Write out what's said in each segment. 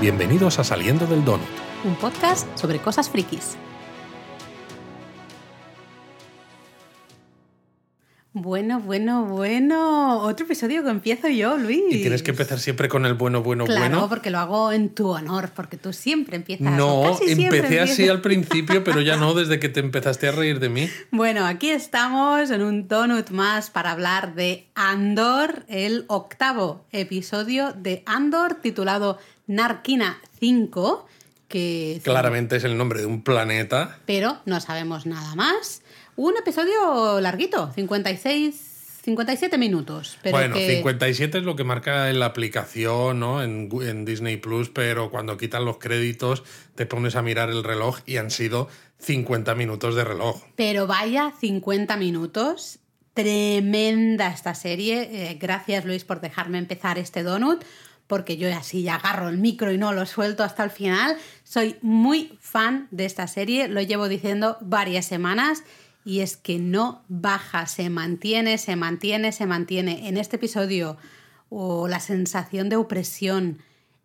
Bienvenidos a Saliendo del Donut. Un podcast sobre cosas frikis. Bueno, bueno, bueno. Otro episodio que empiezo yo, Luis. Y tienes que empezar siempre con el bueno, bueno, claro, bueno. porque lo hago en tu honor, porque tú siempre empiezas. No, casi siempre empecé así al principio, pero ya no desde que te empezaste a reír de mí. Bueno, aquí estamos en un donut más para hablar de Andor, el octavo episodio de Andor titulado Narquina 5, que Claramente es el nombre de un planeta. pero no sabemos nada más. Un episodio larguito, 56, 57 minutos. Pero bueno, que- 57 es lo que marca en la aplicación, ¿no? En, Disney Plus, pero cuando quitan los créditos te pones a mirar el reloj y han sido 50 minutos de reloj. Pero vaya 50 minutos. Tremenda esta serie. Eh, gracias Luis por dejarme empezar este donut, porque yo así ya agarro el micro y no lo suelto hasta el final. Soy muy fan de esta serie, lo llevo diciendo varias semanas. Y es que no baja, se mantiene, se mantiene, se mantiene. En este episodio, o la sensación de opresión,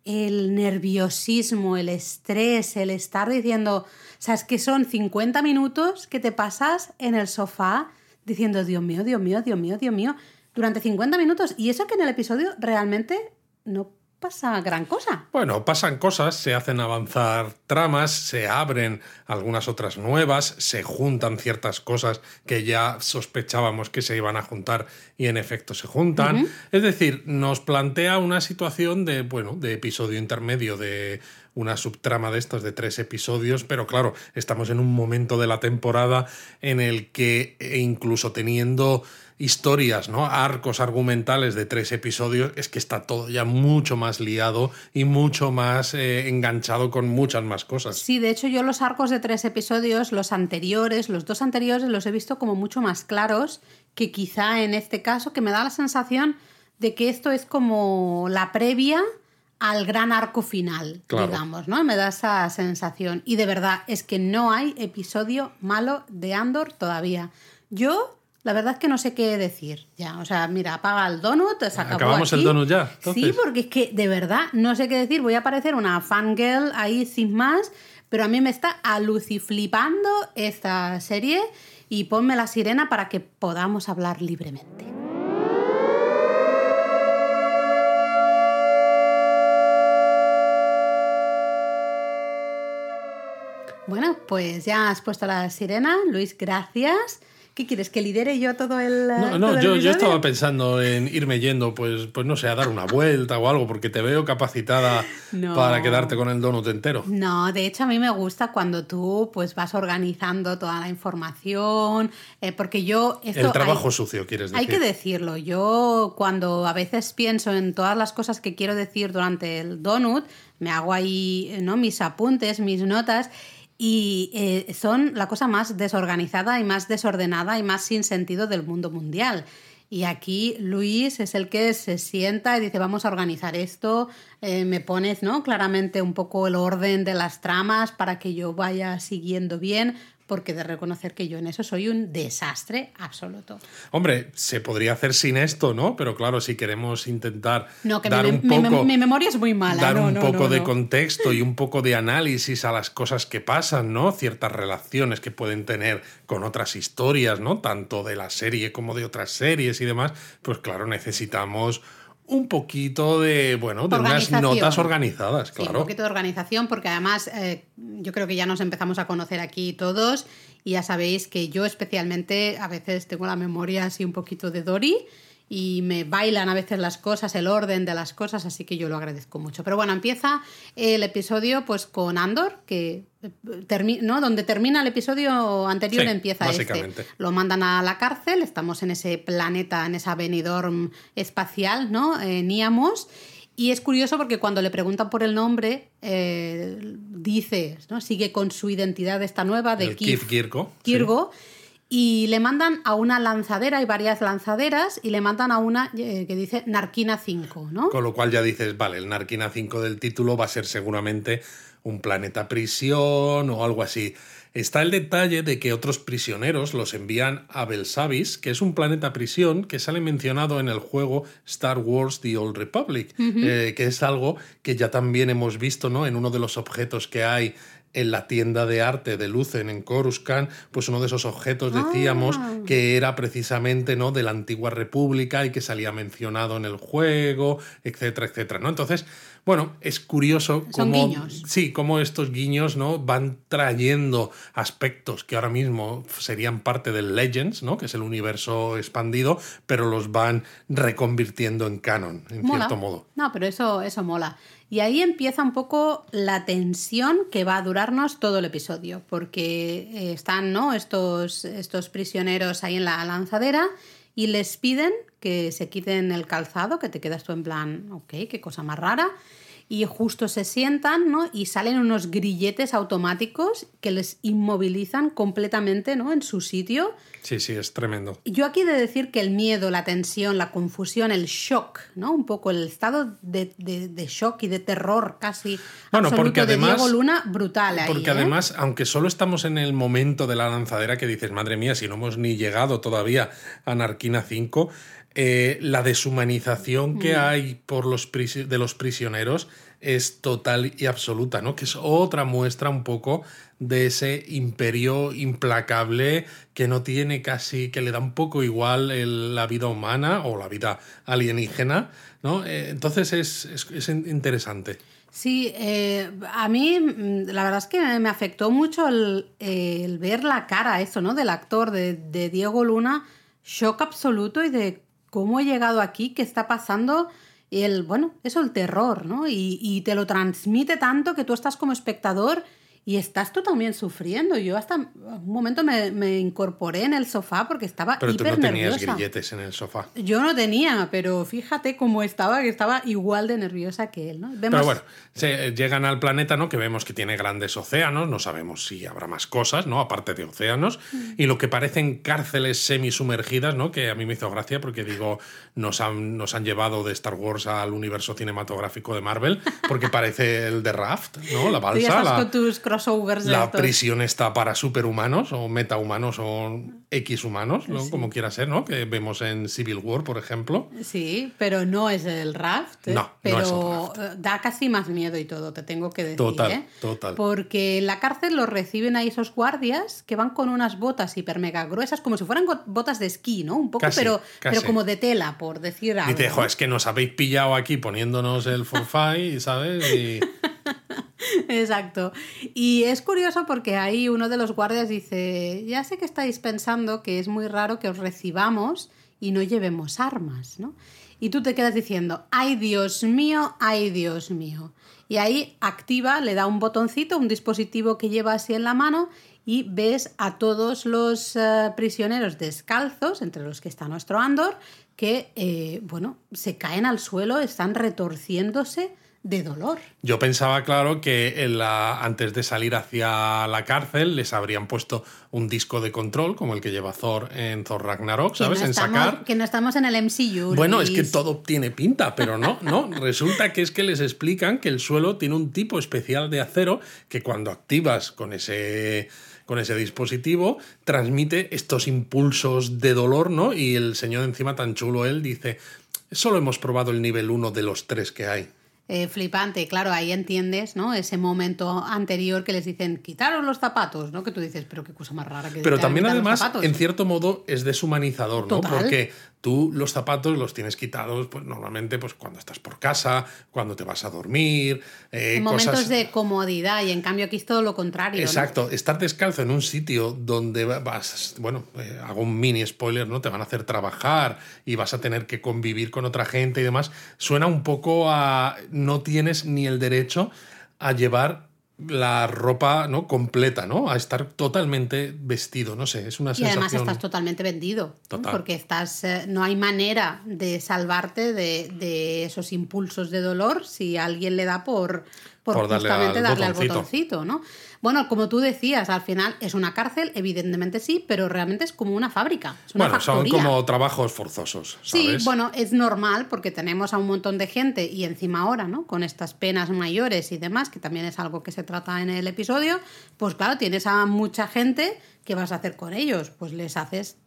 el nerviosismo, el estrés, el estar diciendo, o sea, es que son 50 minutos que te pasas en el sofá diciendo, Dios mío, Dios mío, Dios mío, Dios mío, durante 50 minutos. Y eso que en el episodio realmente no pasa gran cosa. Bueno, pasan cosas, se hacen avanzar tramas, se abren algunas otras nuevas, se juntan ciertas cosas que ya sospechábamos que se iban a juntar y en efecto se juntan. Es decir, nos plantea una situación de, bueno, de episodio intermedio, de una subtrama de estos de tres episodios, pero claro, estamos en un momento de la temporada en el que e incluso teniendo historias, ¿no? Arcos argumentales de tres episodios, es que está todo ya mucho más liado y mucho más eh, enganchado con muchas más cosas. Sí, de hecho yo los arcos de tres episodios, los anteriores, los dos anteriores, los he visto como mucho más claros que quizá en este caso, que me da la sensación de que esto es como la previa al gran arco final, Claro. digamos, ¿no? Me da esa sensación. Y de verdad, es que no hay episodio malo de Andor todavía. Yo, la verdad es que no sé qué decir ya. O sea, mira, apaga el donut, se acabó ¿Acabamos el aquí. donut ya, Sí, porque es que de verdad no sé qué decir. Voy a parecer una fangirl ahí sin más, pero a mí me está aluciflipando esta serie y ponme la sirena para que podamos hablar libremente. Bueno, pues ya has puesto la sirena. Luis, gracias. ¿Qué quieres? ¿Que lidere yo todo el. No, todo no, el yo, yo estaba pensando en irme yendo, pues, pues no sé, a dar una vuelta o algo, porque te veo capacitada No. para quedarte con el donut entero. No, de hecho a mí me gusta cuando tú pues vas organizando toda la información, eh, porque yo... Esto el trabajo hay, sucio, quieres decir. hay que decirlo, yo cuando a veces pienso en todas las cosas que quiero decir durante el donut, me hago ahí ¿no? mis apuntes, mis notas, y eh, son la cosa más desorganizada y más desordenada y más sin sentido del mundo mundial. Y aquí Luis es el que se sienta y dice, vamos a organizar esto, eh, me pones ¿no? claramente un poco el orden de las tramas para que yo vaya siguiendo bien, porque de reconocer que yo en eso soy un desastre absoluto. Hombre, se podría hacer sin esto, ¿no? Pero claro, si queremos intentar No, que dar mi, un poco, mi memoria es muy mala. dar no, un no, poco de contexto y un poco de análisis a las cosas que pasan, ¿no? Ciertas relaciones que pueden tener con otras historias, ¿no? Tanto de la serie como de otras series y demás, pues claro, necesitamos un poquito de, bueno, de unas notas organizadas, Sí, claro. un poquito de organización, porque además eh, yo creo que ya nos empezamos a conocer aquí todos y ya sabéis que yo especialmente a veces tengo la memoria así un poquito de Dory y me bailan a veces las cosas, el orden de las cosas, así que yo lo agradezco mucho. Pero bueno, empieza el episodio pues con Andor, que eh, ¿no? donde termina el episodio anterior Sí, empieza este. Lo mandan a la cárcel, estamos en ese planeta, en esa Benidorm espacial, ¿no? Eh, Niamos. Y es curioso porque cuando le preguntan por el nombre, eh, dice, ¿no? sigue con su identidad esta nueva de Kirko. sí. Y le mandan a una lanzadera, hay varias lanzaderas, y le mandan a una eh, que dice Narquina 5, ¿no? Con lo cual ya dices, vale, el Narquina 5 del título va a ser seguramente un planeta prisión o algo así. Está el detalle de que otros prisioneros los envían a Belsavis, que es un planeta prisión que sale mencionado en el juego Star Wars The Old Republic, eh, que es algo que ya también hemos visto ¿no? en uno de los objetos que hay en la tienda de arte de Lucen en Coruscant, pues uno de esos objetos decíamos Ah. que era precisamente ¿no? de la antigua república y que salía mencionado en el juego, etcétera, etcétera. ¿no? Entonces, bueno, es curioso cómo, guiños. sí, cómo estos guiños ¿no? van trayendo aspectos que ahora mismo serían parte del Legends, ¿no? que es el universo expandido, pero los van reconvirtiendo en canon, en Mola. cierto modo. No, pero eso, eso mola. Y ahí empieza un poco la tensión que va a durarnos todo el episodio, porque eh, están ¿no? estos, estos prisioneros ahí en la lanzadera y les piden que se quiten el calzado, que te quedas tú en plan, ok, qué cosa más rara. Y justo se sientan, ¿no? Y salen unos grilletes automáticos que les inmovilizan completamente, ¿no? En su sitio. Sí, sí, es tremendo. Yo aquí he de decir que el miedo, la tensión, la confusión, el shock, ¿no? Un poco el estado de, de- de shock y de terror casi Bueno, absoluto porque además- de Diego Luna, brutal ahí, Porque ¿eh? además, aunque solo estamos en el momento de la lanzadera que dices, madre mía, si no hemos ni llegado todavía a Narquina 5, eh, la deshumanización que hay por los de los prisioneros es total y absoluta, ¿no? Que es otra muestra un poco de ese imperio implacable que no tiene casi, que le da un poco igual el- la vida humana o la vida alienígena, ¿no? Eh, entonces es, es- es interesante. Sí, eh, a mí mm, la verdad es que me afectó mucho el, el ver la cara, eso, ¿no? Del actor, de, de Diego Luna, shock absoluto y de cómo he llegado aquí, qué está pasando. El, bueno, eso, el terror, ¿no? Y, y te lo transmite tanto que tú estás como espectador y estás tú también sufriendo. Yo hasta un momento me, me incorporé en el sofá porque estaba Pero tú no tenías nerviosa. grilletes en el sofá. Yo no tenía, pero fíjate cómo estaba, que estaba igual de nerviosa que él, ¿no? Vemos- Pero bueno, se, llegan al planeta, ¿no? Que vemos que tiene grandes océanos, no sabemos si habrá más cosas, ¿no? Aparte de océanos, y lo que parecen cárceles semisumergidas, ¿no? Que a mí me hizo gracia porque digo, nos han, nos han llevado de Star Wars al universo cinematográfico de Marvel, porque parece el de Raft, ¿no? La balsa, estás la, con tus crossovers de la estos. prisión está para superhumanos o metahumanos o X humanos, ¿no? Como quiera ser, ¿no? Que vemos en Civil War, por ejemplo. Sí, pero no es el raft. ¿eh? No, no pero es el eh, da casi más miedo y todo, te tengo que decir. Total, ¿eh? total. Porque en la cárcel los reciben ahí esos guardias que van con unas botas hiper mega gruesas, como si fueran botas de esquí, ¿no? Un poco, Casi, pero, casi. pero como de tela, por decir algo. Dice, ¿no? jo, es que nos habéis pillado aquí poniéndonos el forfait, ¿sabes? Y Exacto. Y es curioso porque ahí uno de los guardias dice, ya sé que estáis pensando que es muy raro que os recibamos y no llevemos armas, ¿no? Y tú te quedas diciendo, ay Dios mío, ay Dios mío. Y ahí activa, le da un botoncito, un dispositivo que lleva así en la mano y ves a todos los eh, prisioneros descalzos, entre los que está nuestro Andor, que, eh, bueno, se caen al suelo, están retorciéndose de dolor. yo pensaba, claro, que en la- antes de salir hacia la cárcel les habrían puesto un disco de control, como el que lleva Thor en Thor Ragnarok, ¿sabes? no en estamos- sacar. Que no estamos en el MCU. Bueno, es que todo tiene pinta, pero no, no. Resulta que es que les explican que el suelo tiene un tipo especial de acero que cuando activas con ese con ese dispositivo transmite estos impulsos de dolor, ¿no? Y el señor encima tan chulo él dice, solo hemos probado el nivel 1 de los tres que hay. Eh, flipante, claro, ahí entiendes, ¿no? Ese momento anterior que les dicen, quitaros los zapatos, ¿no? Que tú dices, pero qué cosa más rara que Pero también además, zapatos". en cierto modo, es deshumanizador, ¿no? Total. Porque tú los zapatos los tienes quitados, pues normalmente, pues cuando estás por casa, cuando te vas a dormir, eh, En momentos cosas... de comodidad y en cambio aquí es todo lo contrario. ¿no? Exacto, estar descalzo en un sitio donde vas, bueno, eh, hago un mini spoiler, ¿no? Te van a hacer trabajar y vas a tener que convivir con otra gente y demás, suena un poco a no tienes ni el derecho a llevar la ropa no completa, ¿no? A estar totalmente vestido, no sé, es una Y además sensación. estás totalmente vendido, porque estás, eh, no hay manera de salvarte de, de esos impulsos de dolor si alguien le da por, por, Por darle justamente al darle al botoncito, ¿no? Bueno, como tú decías, al final es una cárcel, evidentemente sí, pero realmente es como una fábrica, es una Bueno, son como trabajos forzosos, Sí, ¿sabes? bueno, es normal porque tenemos a un montón de gente y encima ahora, ¿no? Con estas penas mayores y demás, que también es algo que se trata en el episodio, pues claro, tienes a mucha gente, ¿qué vas a hacer con ellos? Pues les haces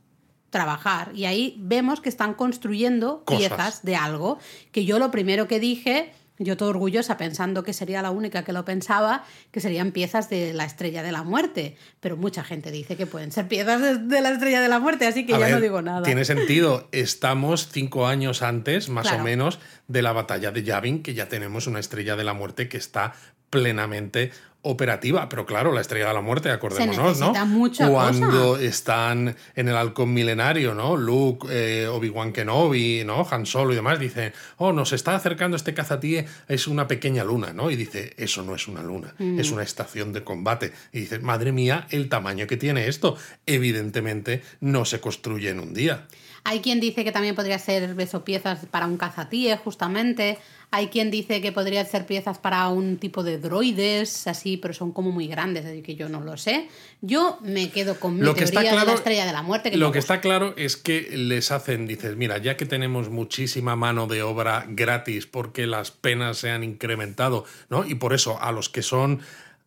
trabajar y ahí vemos que están construyendo Cosas. piezas de algo, que yo lo primero que dije, yo todo orgullosa pensando que sería la única que lo pensaba, que serían piezas de la estrella de la muerte, pero mucha gente dice que pueden ser piezas de, de la estrella de la muerte, así que A ya ver, no digo nada. Tiene sentido. Estamos cinco años antes, más Claro. o menos, de la batalla de Yavin, que ya tenemos una estrella de la muerte que está plenamente operativa. Pero claro, la estrella de la muerte, acordémonos, ¿no? mucha Cuando están en el halcón milenario, ¿no? Luke, eh, Obi-Wan Kenobi, ¿no? Han Solo y demás, dicen, oh, nos está acercando este cazatíe, es una pequeña luna, ¿no? Y dice, eso no es una luna, Mm. es una estación de combate. Y dice, madre mía, el tamaño que tiene esto. Evidentemente no se construye en un día. Hay quien dice que también podría ser eso, piezas para un cazatíe, justamente. Hay quien dice que podría ser piezas para un tipo de droides, así, pero son como muy grandes, así que yo no lo sé. Yo me quedo con mi Lo que está teoría de claro- la estrella de la muerte. Que Lo que gusta. está claro es que les hacen, dices, mira, ya que tenemos muchísima mano de obra gratis porque las penas se han incrementado, ¿no? Y por eso a los que son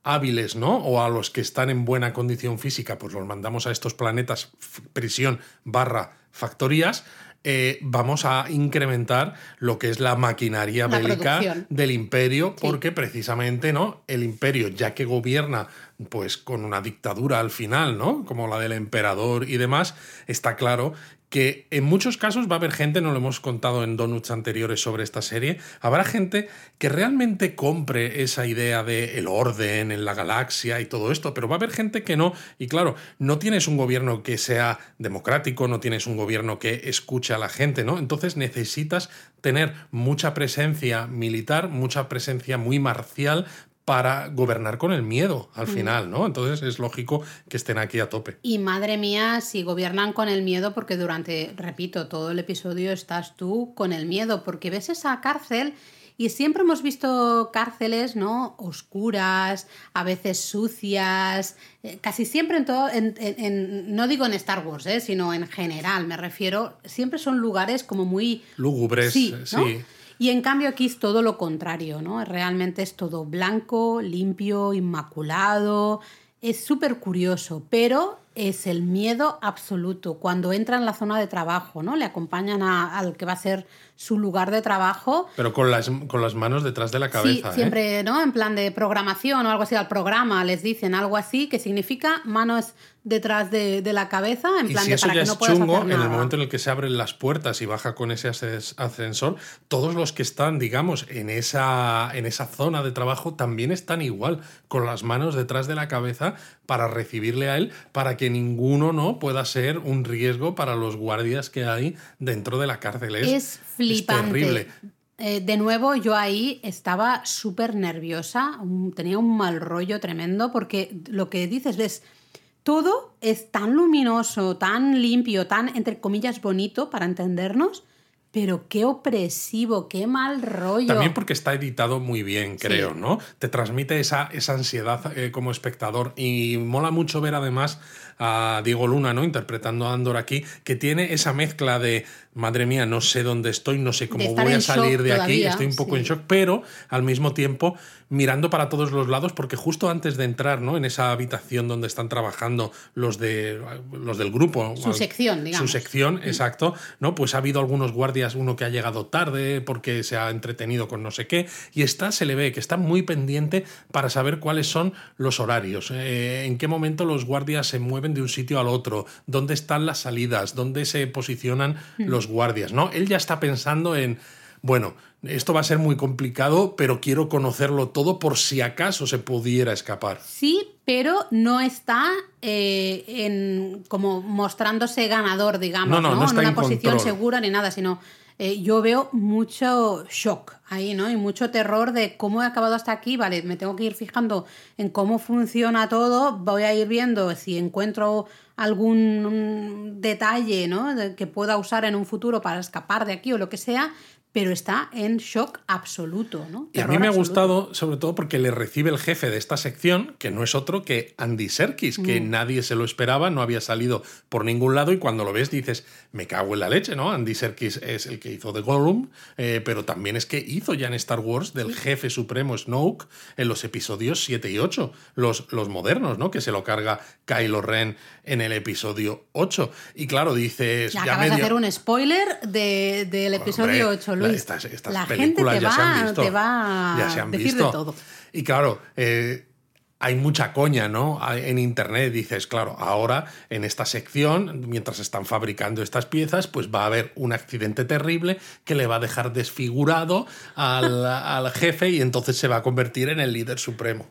hábiles, ¿no? O a los que están en buena condición física, pues los mandamos a estos planetas prisión barra factorías. eh, vamos a incrementar lo que es la maquinaria La bélica producción. del imperio, Sí. porque precisamente, ¿no? El imperio, ya que gobierna, pues con una dictadura al final, ¿no? Como la del emperador y demás, está claro que en muchos casos va a haber gente, no lo hemos contado en donuts anteriores sobre esta serie, habrá gente que realmente compre esa idea de el orden en la galaxia y todo esto, pero va a haber gente que no. Y claro, no tienes un gobierno que sea democrático, no tienes un gobierno que escuche a la gente, ¿no? Entonces necesitas tener mucha presencia militar, mucha presencia muy marcial para gobernar con el miedo al final, ¿no? Entonces es lógico que estén aquí a tope. Y madre mía, si gobiernan con el miedo, porque durante, repito, todo el episodio estás tú con el miedo, porque ves esa cárcel y siempre hemos visto cárceles, ¿no? Oscuras, a veces sucias, eh, casi siempre en todo, en- en- en- no digo en Star Wars, ¿eh? sino en general, me refiero, siempre son lugares como muy Lúgubres, Sí, sí. Y en cambio aquí es todo lo contrario, ¿no? Realmente es todo blanco, limpio, inmaculado. Es súper curioso, pero es el miedo absoluto. Cuando entra en la zona de trabajo, ¿no? Le acompañan a- al que va a ser su lugar de trabajo. Pero con las, con las manos detrás de la cabeza. sí, ¿eh? siempre, ¿no? En plan de programación o algo así, al programa les dicen algo así, que significa manos detrás de, de la cabeza, en Y plan si de eso para ya que no es chungo, hacer en el momento en el que se abren las puertas y baja con ese ascensor, todos los que están, digamos, en esa, en esa zona de trabajo también están igual, con las manos detrás de la cabeza para recibirle a él, para que ninguno no pueda ser un riesgo para los guardias que hay dentro de la cárcel. Es, Es flipante. terrible. Eh, de nuevo, yo ahí estaba súper nerviosa, tenía un mal rollo tremendo, porque lo que dices es, todo es tan luminoso, tan limpio, tan, entre comillas, bonito para entendernos, pero qué opresivo, qué mal rollo. También porque está editado muy bien, creo, Sí. ¿no? Te transmite esa, esa ansiedad eh, como espectador y mola mucho ver además a Diego Luna, ¿no? Interpretando a Andor aquí, que tiene esa mezcla de, madre mía, no sé dónde estoy, no sé cómo voy a salir de aquí, estoy un poco sí. en shock, pero al mismo tiempo mirando para todos los lados porque justo antes de entrar, ¿no? En esa habitación donde están trabajando los de los del grupo, Su sección, digamos. Su sección, exacto, ¿no? Pues ha habido algunos guardias, uno que ha llegado tarde porque se ha entretenido con no sé qué, y está, se le ve que está muy pendiente para saber cuáles son los horarios, eh, en qué momento los guardias se mueven de un sitio al otro, dónde están las salidas, dónde se posicionan Hmm. los guardias, ¿no? Él ya está pensando en, bueno, esto va a ser muy complicado, pero quiero conocerlo todo por si acaso se pudiera escapar. Sí, pero no está eh, en, como mostrándose ganador, digamos, No, ¿no? no, no está en una en posición control. segura ni nada, sino eh, yo veo mucho shock ahí, ¿no? Y mucho terror de cómo he acabado hasta aquí, vale, me tengo que ir fijando en cómo funciona todo, voy a ir viendo si encuentro algún detalle, ¿no? que pueda usar en un futuro para escapar de aquí o lo que sea, pero está en shock absoluto. ¿no? Y a mí me ha gustado, sobre todo porque le recibe el jefe de esta sección, que no es otro que Andy Serkis, que mm. nadie se lo esperaba, no había salido por ningún lado, y cuando lo ves dices, me cago en la leche, ¿no? Andy Serkis es el que hizo The Gollum, eh, pero también es que hizo ya en Star Wars del jefe supremo Snoke en los episodios 7 y 8, los, los modernos, ¿no? Que se lo carga Kylo Ren en el episodio 8. Y claro, dices... Ya, acabas de hacer un spoiler del episodio 8, estas, películas ya se han visto. ya se han visto. todo. Y claro, eh, hay mucha coña, ¿no? En internet dices, claro, ahora en esta sección, mientras están fabricando estas piezas, pues va a haber un accidente terrible que le va a dejar desfigurado al, al jefe y entonces se va a convertir en el líder supremo.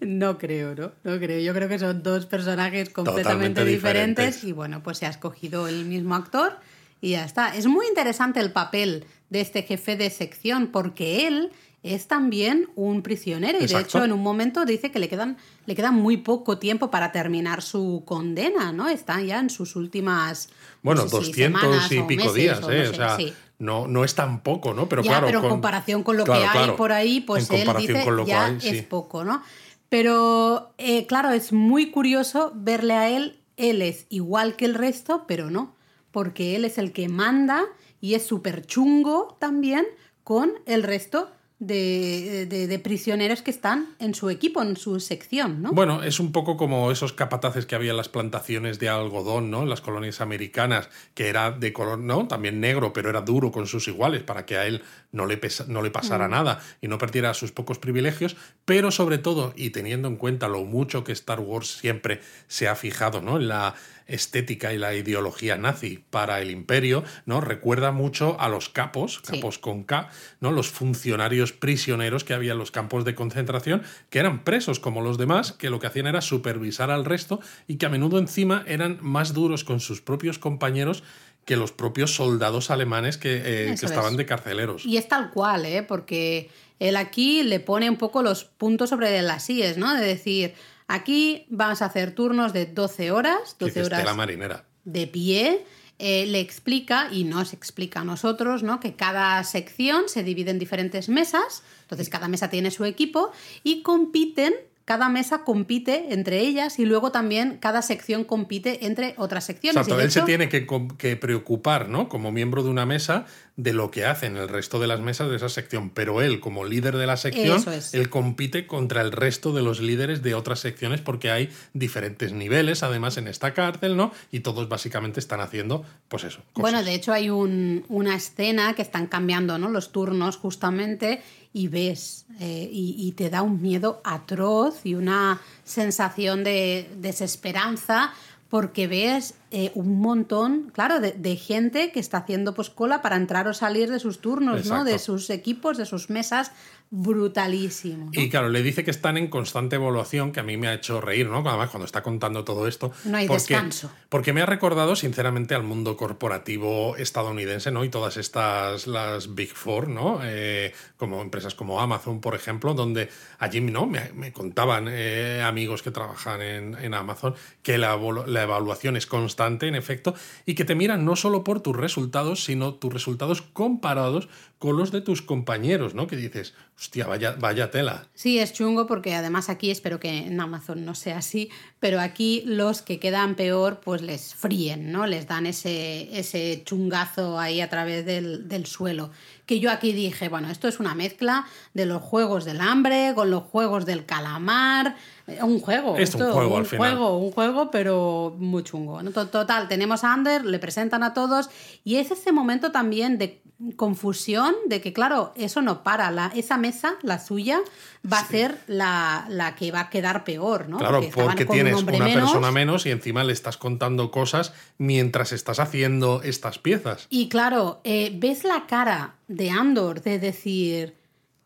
No creo, ¿no? No creo. Yo creo que son dos personajes completamente diferentes. diferentes. y bueno, pues se ha escogido el mismo actor y ya está. Es muy interesante el papel de este jefe de sección porque él es también un prisionero y de hecho en un momento dice que le quedan le queda muy poco tiempo para terminar su condena, ¿no? Está ya en sus últimas bueno, doscientos y pico días, ¿eh? o sea, no, no es tan poco, ¿no? Pero claro, pero en comparación con lo que hay por ahí, pues él dice ya es poco, ¿no? Pero eh, claro, es muy curioso verle a él, él es igual que el resto, pero no porque él es el que manda y es súper chungo también con el resto de, prisioneros que están en su equipo, en su sección, ¿no? Bueno, es un poco como esos capataces que había en las plantaciones de algodón, ¿no? En las colonias americanas, que era de color, ¿no? También negro, pero era duro con sus iguales para que a él no le, no le pasara mm. nada y no perdiera sus pocos privilegios, pero sobre todo, y teniendo en cuenta lo mucho que Star Wars siempre se ha fijado, ¿no? En la estética y la ideología nazi para el imperio, ¿no? Recuerda mucho a los capos, capos con K, ¿no? Los funcionarios prisioneros que había en los campos de concentración, que eran presos como los demás, que lo que hacían era supervisar al resto y que a menudo encima eran más duros con sus propios compañeros que los propios soldados alemanes que, eh, estaban de carceleros. Y es tal cual, ¿eh? porque él aquí le pone un poco los puntos sobre las IES, ¿no? De decir, Aquí vamos a hacer turnos de 12 horas, 12 horas la marinera. de pie. Eh, le explica, y nos explica a nosotros, ¿no? que cada sección se divide en diferentes mesas, entonces cada mesa tiene su equipo y compiten cada mesa compite entre ellas y luego también cada sección compite entre otras secciones. Exacto, él se tiene que, que, preocupar, ¿no? Como miembro de una mesa, de lo que hacen el resto de las mesas de esa sección. Pero él, como líder de la sección, él compite contra el resto de los líderes de otras secciones porque hay diferentes niveles, además, en esta cárcel, ¿no? Y todos básicamente están haciendo, pues eso. Bueno, de hecho hay un, una escena que están cambiando, ¿no? Los turnos justamente y ves eh, y, te da un miedo atroz y una sensación de desesperanza porque ves eh, un montón, claro, de, gente que está haciendo pues cola para entrar o salir de sus turnos, ¿no? De sus equipos, de sus mesas, brutalísimo. Y claro, le dice que están en constante evaluación, que a mí me ha hecho reír, ¿no? Además, cuando está contando todo esto. No hay descanso. Porque me ha recordado, sinceramente, al mundo corporativo estadounidense, ¿no? Y todas estas, las Big Four, ¿no? Eh, como empresas como Amazon, por ejemplo, donde allí, ¿no? Me, contaban eh, amigos que trabajan en, Amazon que la, la evaluación es constante, en efecto, y que te miran no solo por tus resultados, sino tus resultados comparados con los de tus compañeros, ¿no? Que dices, hostia, vaya, vaya tela. Sí, es chungo porque además aquí espero que en Amazon no sea así, pero aquí los que quedan peor pues les fríen, ¿no? Les dan ese, ese chungazo ahí a través del, del suelo que yo aquí dije, bueno, esto es una mezcla de los juegos del hambre con los juegos del calamar, eh, un juego. Es un juego un juego, un juego, pero muy chungo. Total, tenemos a Ander, le presentan a todos y es ese momento también de confusión de que, claro, eso no para. La, esa mesa, la suya, va a ser la, que va a quedar peor, ¿no? Claro, porque, tienes una persona menos y encima le estás contando cosas mientras estás haciendo estas piezas. Y claro, eh, ves la cara de Andor de decir,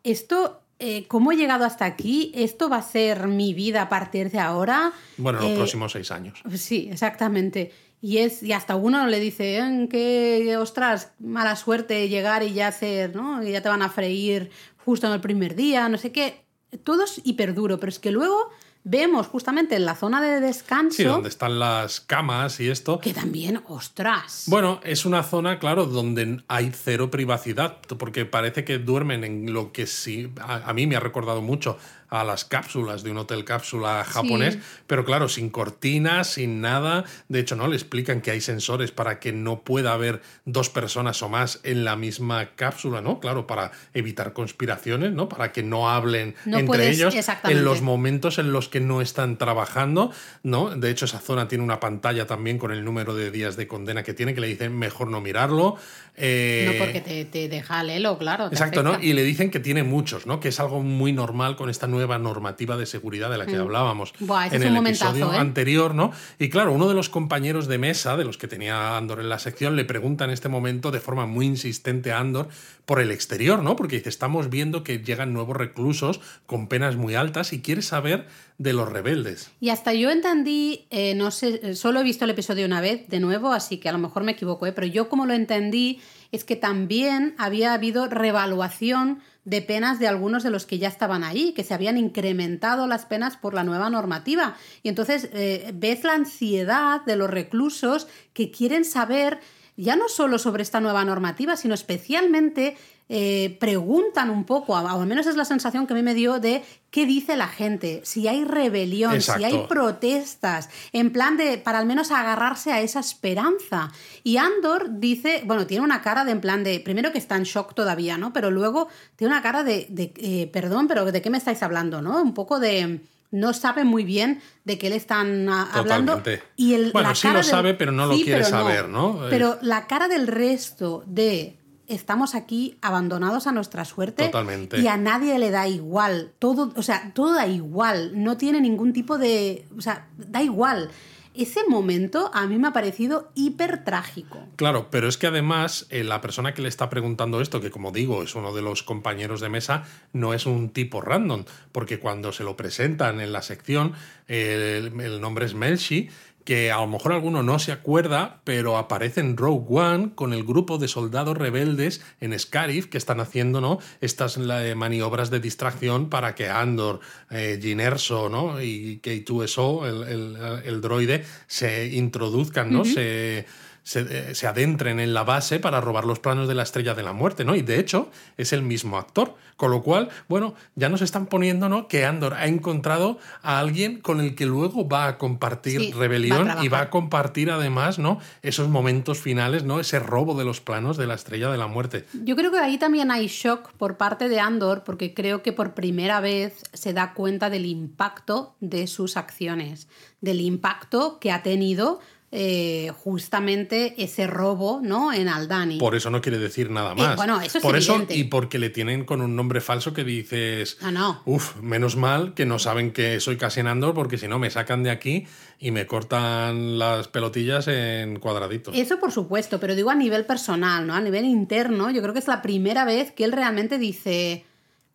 esto eh, ¿cómo he llegado hasta aquí? ¿Esto va a ser mi vida a partir de ahora? Bueno, los eh, próximos seis años. Sí, exactamente. Y, es, y hasta uno le dice, ¿eh? que, ostras, mala suerte llegar y ya hacer, ¿no? Y ya te van a freír justo en el primer día, no sé qué. Todo es hiperduro, pero es que luego vemos justamente en la zona de descanso. Sí, donde están las camas y esto. Que también, ostras. Bueno, es una zona, claro, donde hay cero privacidad, porque parece que duermen en lo que sí. A, a mí me ha recordado mucho a las cápsulas de un hotel cápsula japonés, Sí. pero claro, sin cortinas, sin nada. De hecho, no le explican que hay sensores para que no pueda haber dos personas o más en la misma cápsula, ¿no? Claro, para evitar conspiraciones, ¿no? Para que no hablen No entre puedes- ellos en los momentos en los que no están trabajando, ¿no? De hecho, esa zona tiene una pantalla también con el número de días de condena que tiene, que le dicen mejor no mirarlo. Eh, no porque te, te deja lelo, claro. te Exacto, ¿no? Y le dicen que tiene muchos, ¿no? Que es algo muy normal con esta nueva normativa de seguridad de la que hablábamos Mm. Buah, ese en el episodio ¿eh? anterior, ¿no? Y claro, uno de los compañeros de mesa, de los que tenía Andor en la sección, le pregunta en este momento de forma muy insistente a Andor por el exterior, ¿no? Porque dice, estamos viendo que llegan nuevos reclusos con penas muy altas y quiere saber de los rebeldes. Y hasta yo entendí, eh, no sé, eh, solo he visto el episodio una vez de nuevo, así que a lo mejor me equivoco, ¿eh? pero yo como lo entendí es que también había habido revaluación de penas de algunos de los que ya estaban ahí, que se habían incrementado las penas por la nueva normativa. Y entonces eh, ves la ansiedad de los reclusos que quieren saber ya no solo sobre esta nueva normativa, sino especialmente eh, preguntan un poco, o al menos es la sensación que a mí me dio de qué dice la gente, si hay rebelión, si hay protestas, en plan de, para al menos agarrarse a esa esperanza. Y Andor dice, bueno, tiene una cara de en plan de, primero que está en shock todavía, ¿no? Pero luego tiene una cara de, de, eh, perdón, pero ¿de qué me estáis hablando, no? Un poco de... No sabe muy bien de qué le están ah, hablando. Totalmente. Y el, Bueno, la sí cara lo del- sabe, pero no lo Sí, quiere saber, ¿no? Pero la cara del resto de estamos aquí abandonados a nuestra suerte Totalmente. y a nadie le da igual. Todo, o sea, todo da igual. No tiene ningún tipo de. O sea, da igual. Ese momento a mí me ha parecido hiper trágico. Claro, pero es que además eh, la persona que le está preguntando esto, que como digo es uno de los compañeros de mesa, no es un tipo random, porque cuando se lo presentan en la sección, eh, el, el nombre es Melchi, que a lo mejor alguno no se acuerda, pero aparece en Rogue One con el grupo de soldados rebeldes en Scarif que están haciendo ¿no? estas la- maniobras de distracción para que Andor, eh, Jyn Erso ¿no? y K2SO, el, el- el droide, se introduzcan, ¿no? se, se, eh, se adentren en la base para robar los planos de la estrella de la muerte, ¿no? Y de hecho es el mismo actor. Con lo cual, bueno, ya nos están poniendo, ¿no? Que Andor ha encontrado a alguien con el que luego va a compartir Sí, va a rebelión y va a compartir además, ¿no? Esos momentos finales, ¿no? Ese robo de los planos de la estrella de la muerte. Yo creo que ahí también hay shock por parte de Andor, porque creo que por primera vez se da cuenta del impacto de sus acciones, del impacto que ha tenido eh, justamente ese robo ¿no? en Aldani. Por eso no quiere decir nada más. Eh, bueno, eso es Por eso y porque le tienen con un nombre falso que dices, No, no. Uf, menos mal que no saben que soy Cassian Andor porque si no me sacan de aquí y me cortan las pelotillas en cuadraditos. Eso por supuesto, pero digo a nivel personal, ¿no? A nivel interno, yo creo que es la primera vez que él realmente dice,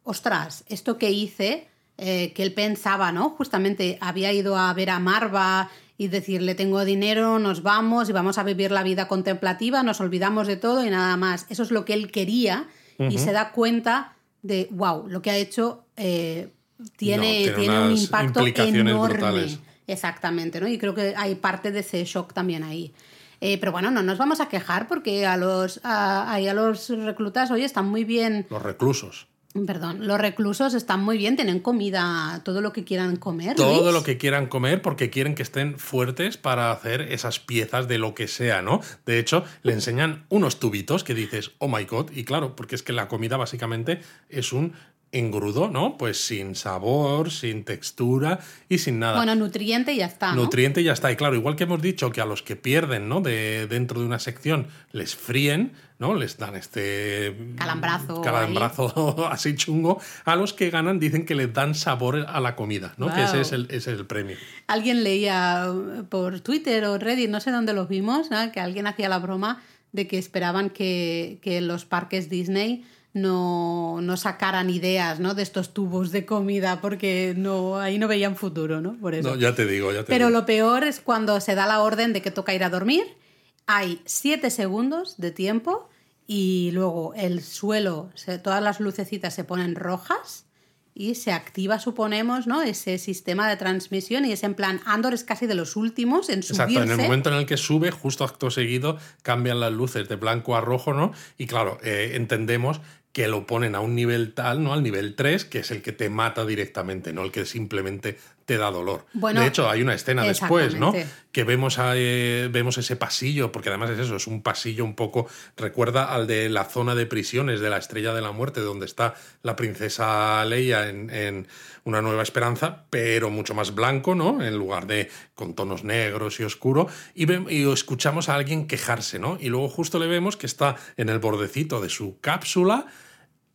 ostras, esto que hice, eh, que él pensaba, ¿no? Justamente había ido a ver a Marva y decirle, tengo dinero, nos vamos y vamos a vivir la vida contemplativa, nos olvidamos de todo y nada más. Eso es lo que él quería y se da cuenta de, wow, lo que ha hecho eh, tiene, No, tiene tiene un impacto enorme. brutales. Exactamente, ¿no? Y creo que hay parte de ese shock también ahí. Eh, pero bueno, no nos vamos a quejar porque a los, a, a los reclutas, oye, están muy bien. Los reclusos. Perdón, los reclusos están muy bien, tienen comida, todo lo que quieran comer. Todo lo que quieran comer porque quieren que estén fuertes para hacer esas piezas de lo que sea, ¿no? De hecho, le enseñan unos tubitos que dices, oh my god, y claro, porque es que la comida básicamente es un engrudo, ¿no? Pues sin sabor, sin textura y sin nada. Bueno, nutriente y ya está. ¿no? Nutriente y ya está. Y claro, igual que hemos dicho que a los que pierden, ¿no? De, dentro de una sección les fríen, ¿no? Les dan este Calambrazo calambrazo así chungo. A los que ganan dicen que les dan sabor a la comida, ¿no? Que ese es el, ese es el premio. Alguien leía uh, por Twitter o Reddit, no sé dónde los vimos, ¿no? que alguien hacía la broma de que esperaban que, que los parques Disney no, no sacaran ideas ¿no? de estos tubos de comida porque no, ahí no veían futuro, ¿no? Por eso. No, ya te digo, ya te Pero digo. lo peor es cuando se da la orden de que toca ir a dormir. Hay siete segundos de tiempo y luego el suelo, se- todas las lucecitas se ponen rojas y se activa, suponemos, ¿no? ese sistema de transmisión y es en plan, Andor es casi de los últimos en subirse. Exacto, en el momento en el que sube, justo acto seguido, cambian las luces de blanco a rojo, ¿no? Y claro, eh, entendemos que lo ponen a un nivel tal, ¿no? Al nivel 3, que es el que te mata directamente, no el que simplemente te da dolor. de hecho, hay una escena después, ¿no? Que vemos, eh, vemos ese pasillo, porque además es eso, es un pasillo un poco, recuerda al de la zona de prisiones de la Estrella de la Muerte, donde está la princesa Leia en, Una Nueva Esperanza, pero mucho más blanco, ¿no? En lugar de con tonos negros y oscuro, y, y escuchamos a alguien quejarse, ¿no? Y luego justo le vemos que está en el bordecito de su cápsula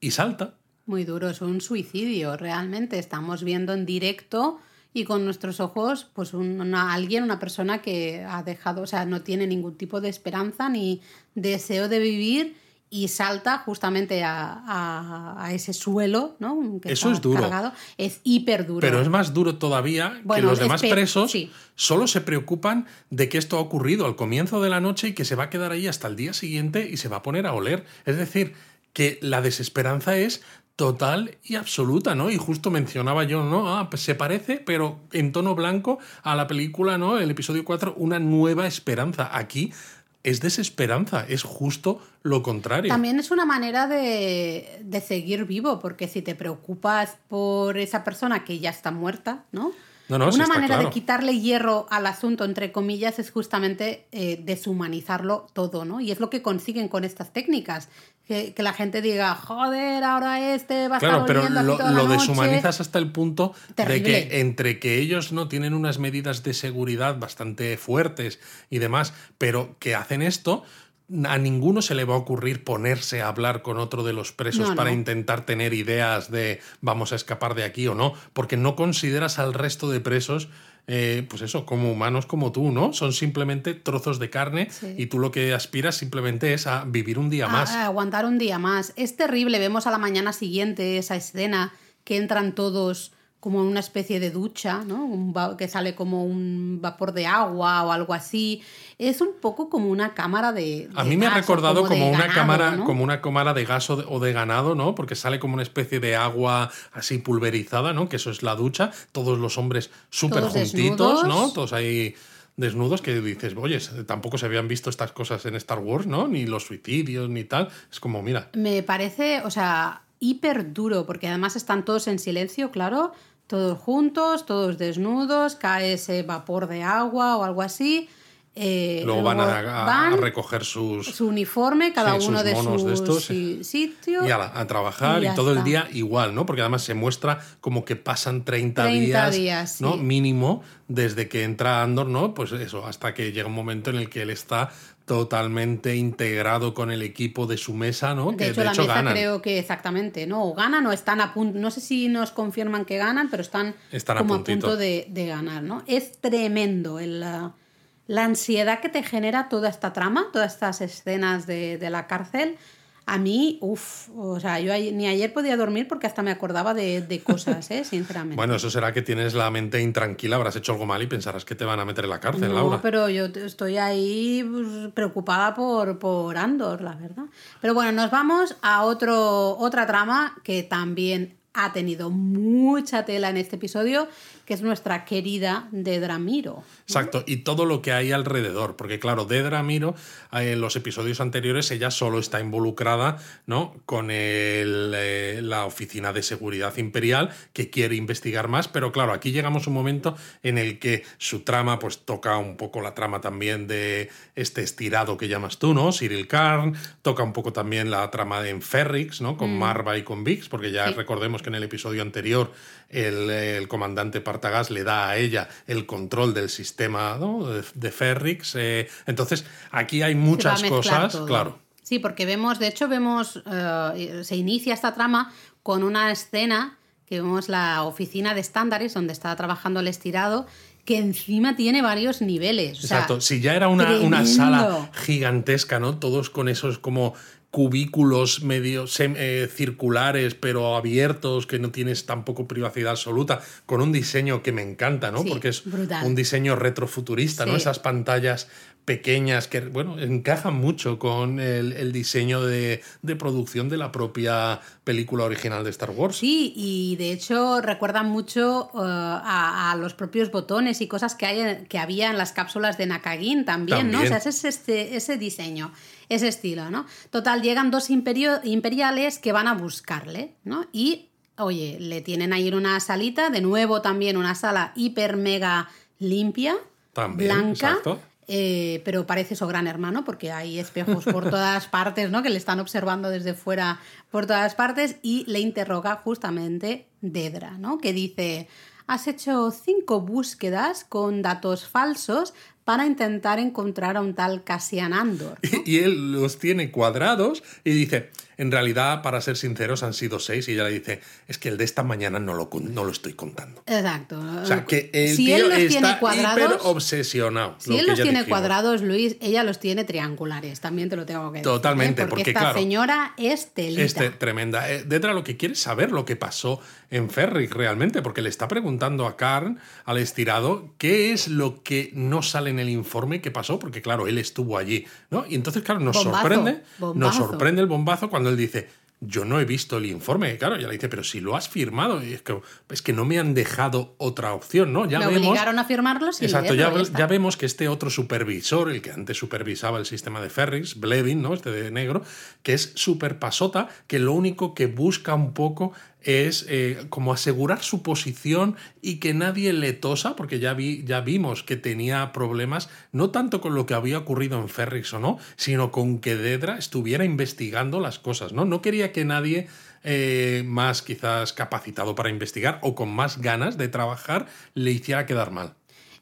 y salta. Muy duro, es un suicidio, realmente. Estamos viendo en directo y con nuestros ojos, pues una, alguien, una persona que ha dejado, o sea, no tiene ningún tipo de esperanza ni deseo de vivir y salta justamente a, ese suelo, ¿no? Eso es duro. Es hiper duro. Pero es más duro todavía que los demás presos solo se preocupan de que esto ha ocurrido al comienzo de la noche y que se va a quedar ahí hasta el día siguiente y se va a poner a oler. Es decir, que la desesperanza es total y absoluta, ¿no? Y justo mencionaba yo, ¿no? Ah, pues se parece, pero en tono blanco a la película, ¿no? El episodio 4, Una nueva esperanza. Aquí es desesperanza, es justo lo contrario. También es una manera de, de seguir vivo, porque si te preocupas por esa persona que ya está muerta, ¿no? Una manera de quitarle hierro al asunto, entre comillas, es justamente eh, deshumanizarlo todo, ¿no? Y es lo que consiguen con estas técnicas. Que, la gente diga, joder, ahora este va a claro, pero lo, lo deshumanizas hasta el punto de que entre que ellos no tienen unas medidas de seguridad bastante fuertes y demás, pero que hacen esto, a ninguno se le va a ocurrir ponerse a hablar con otro de los presos para intentar tener ideas de vamos a escapar de aquí o no, porque no consideras al resto de presos, eh, pues eso, como humanos como tú, ¿no? Son simplemente trozos de carne y tú lo que aspiras simplemente es a vivir un día más. A aguantar un día más. Es terrible, vemos a la mañana siguiente esa escena que entran todos como una especie de ducha, ¿no? que sale como un vapor de agua o algo así. Es un poco como una cámara de. a mí me ha recordado como, una cámara, como una cámara de gas o de, ganado, ¿no? Porque sale como una especie de agua así pulverizada, ¿no? Que eso es la ducha. Todos los hombres súper juntitos, ¿no? Todos ahí desnudos que dices, oye, tampoco se habían visto estas cosas en Star Wars, ¿no? Ni los suicidios ni tal. Es como, mira. Me parece, o sea, hiper duro, porque además están todos en silencio, claro todos juntos, todos desnudos, cae ese vapor de agua o algo así. Eh, luego, van, a, recoger sus, su uniforme, cada uno de sus de sitios. Y a, trabajar y, todo el día igual, ¿no? Porque además se muestra como que pasan 30, días, ¿no? Mínimo desde que entra Andor, ¿no? Pues eso, hasta que llega un momento en el que él está totalmente integrado con el equipo de su mesa, ¿no? De hecho, la mesa creo que exactamente, ¿no? O ganan o están a punto, no sé si nos confirman que ganan, pero están, como a, punto de, ganar, ¿no? Es tremendo la, ansiedad que te genera toda esta trama, todas estas escenas de, de la cárcel a mí, uff, o sea, yo ni ayer podía dormir porque hasta me acordaba de, cosas, ¿eh? sinceramente. Bueno, eso será que tienes la mente intranquila, habrás hecho algo mal y pensarás que te van a meter en la cárcel, no, Laura. pero yo estoy ahí pues, preocupada por, por Andor, la verdad. Pero bueno, nos vamos a otro, otra trama que también ha tenido mucha tela en este episodio que es nuestra querida Dedra Miro. Exacto, y todo lo que hay alrededor, porque claro, Dedra Miro, eh, en los episodios anteriores, ella solo está involucrada ¿no? con el, eh, la Oficina de Seguridad Imperial, que quiere investigar más, pero claro, aquí llegamos a un momento en el que su trama pues toca un poco la trama también de este estirado que llamas tú, ¿no? Cyril Karn, toca un poco también la trama de Ferrix, ¿no? Con mm. Marva y con Vix, porque ya recordemos que en el episodio anterior el, el comandante Partagas le da a ella el control del sistema de, Ferrix. Eh, entonces, aquí hay muchas cosas, claro. Sí, porque vemos, de hecho, vemos, eh, se inicia esta trama con una escena que vemos la oficina de estándares donde está trabajando el estirado que encima tiene varios niveles. Exacto, si ya era una, una, sala gigantesca, ¿no? Todos con esos como cubículos medio eh, circulares pero abiertos que no tienes tampoco privacidad absoluta con un diseño que me encanta no porque es un diseño retrofuturista no esas pantallas pequeñas que, bueno, encajan mucho con el, el diseño de, de, producción de la propia película original de Star Wars. Sí, y de hecho recuerdan mucho uh, a, a, los propios botones y cosas que, hay, que había en las cápsulas de Nakagin también, también. ¿no? O sea, es este, ese diseño, ese estilo, ¿no? Total, llegan dos imperio, imperiales que van a buscarle, ¿no? Y, oye, le tienen ahí en una salita, de nuevo también una sala hiper mega limpia, también, blanca. Exacto. Eh, pero parece su gran hermano porque hay espejos por todas partes, ¿no? Que le están observando desde fuera por todas partes y le interroga justamente Dedra, ¿no? Que dice, has hecho cinco búsquedas con datos falsos para intentar encontrar a un tal Cassian Andor. ¿no? Y, y él los tiene cuadrados y dice, en realidad, para ser sinceros, han sido seis y ella le dice, es que el de esta mañana no lo, no lo estoy contando. Exacto. O sea, que el si tío él los está tiene cuadrados, hiper obsesionado. Si lo él los tiene dijimos. cuadrados, Luis, ella los tiene triangulares, también te lo tengo que decir. Totalmente, ¿eh? porque, esta claro, señora es telita. Este, tremenda. Eh, Detra lo que quiere es saber lo que pasó en Ferric realmente, porque le está preguntando a Karn, al estirado, qué es lo que no sale en el informe que pasó, porque claro, él estuvo allí, ¿no? Y entonces, claro, nos Bombazo, sorprende, nos sorprende el bombazo cuando él dice, yo no he visto el informe. Claro, ya le dice, pero si lo has firmado, y es que, es que no me han dejado otra opción, ¿no? Ya Le vemos. obligaron a firmarlos y Exacto, leerlo, ya, ya vemos que este otro supervisor, el que antes supervisaba el sistema de Ferris, Blevin, ¿no? Este de negro, que es súper pasota, que lo único que busca un poco es eh, como asegurar su posición y que nadie le tosa, porque ya, vi, ya vimos que tenía problemas, no tanto con lo que había ocurrido en Ferrix o no, sino con que Dedra estuviera investigando las cosas, ¿no? No quería que nadie eh, más quizás capacitado para investigar o con más ganas de trabajar le hiciera quedar mal.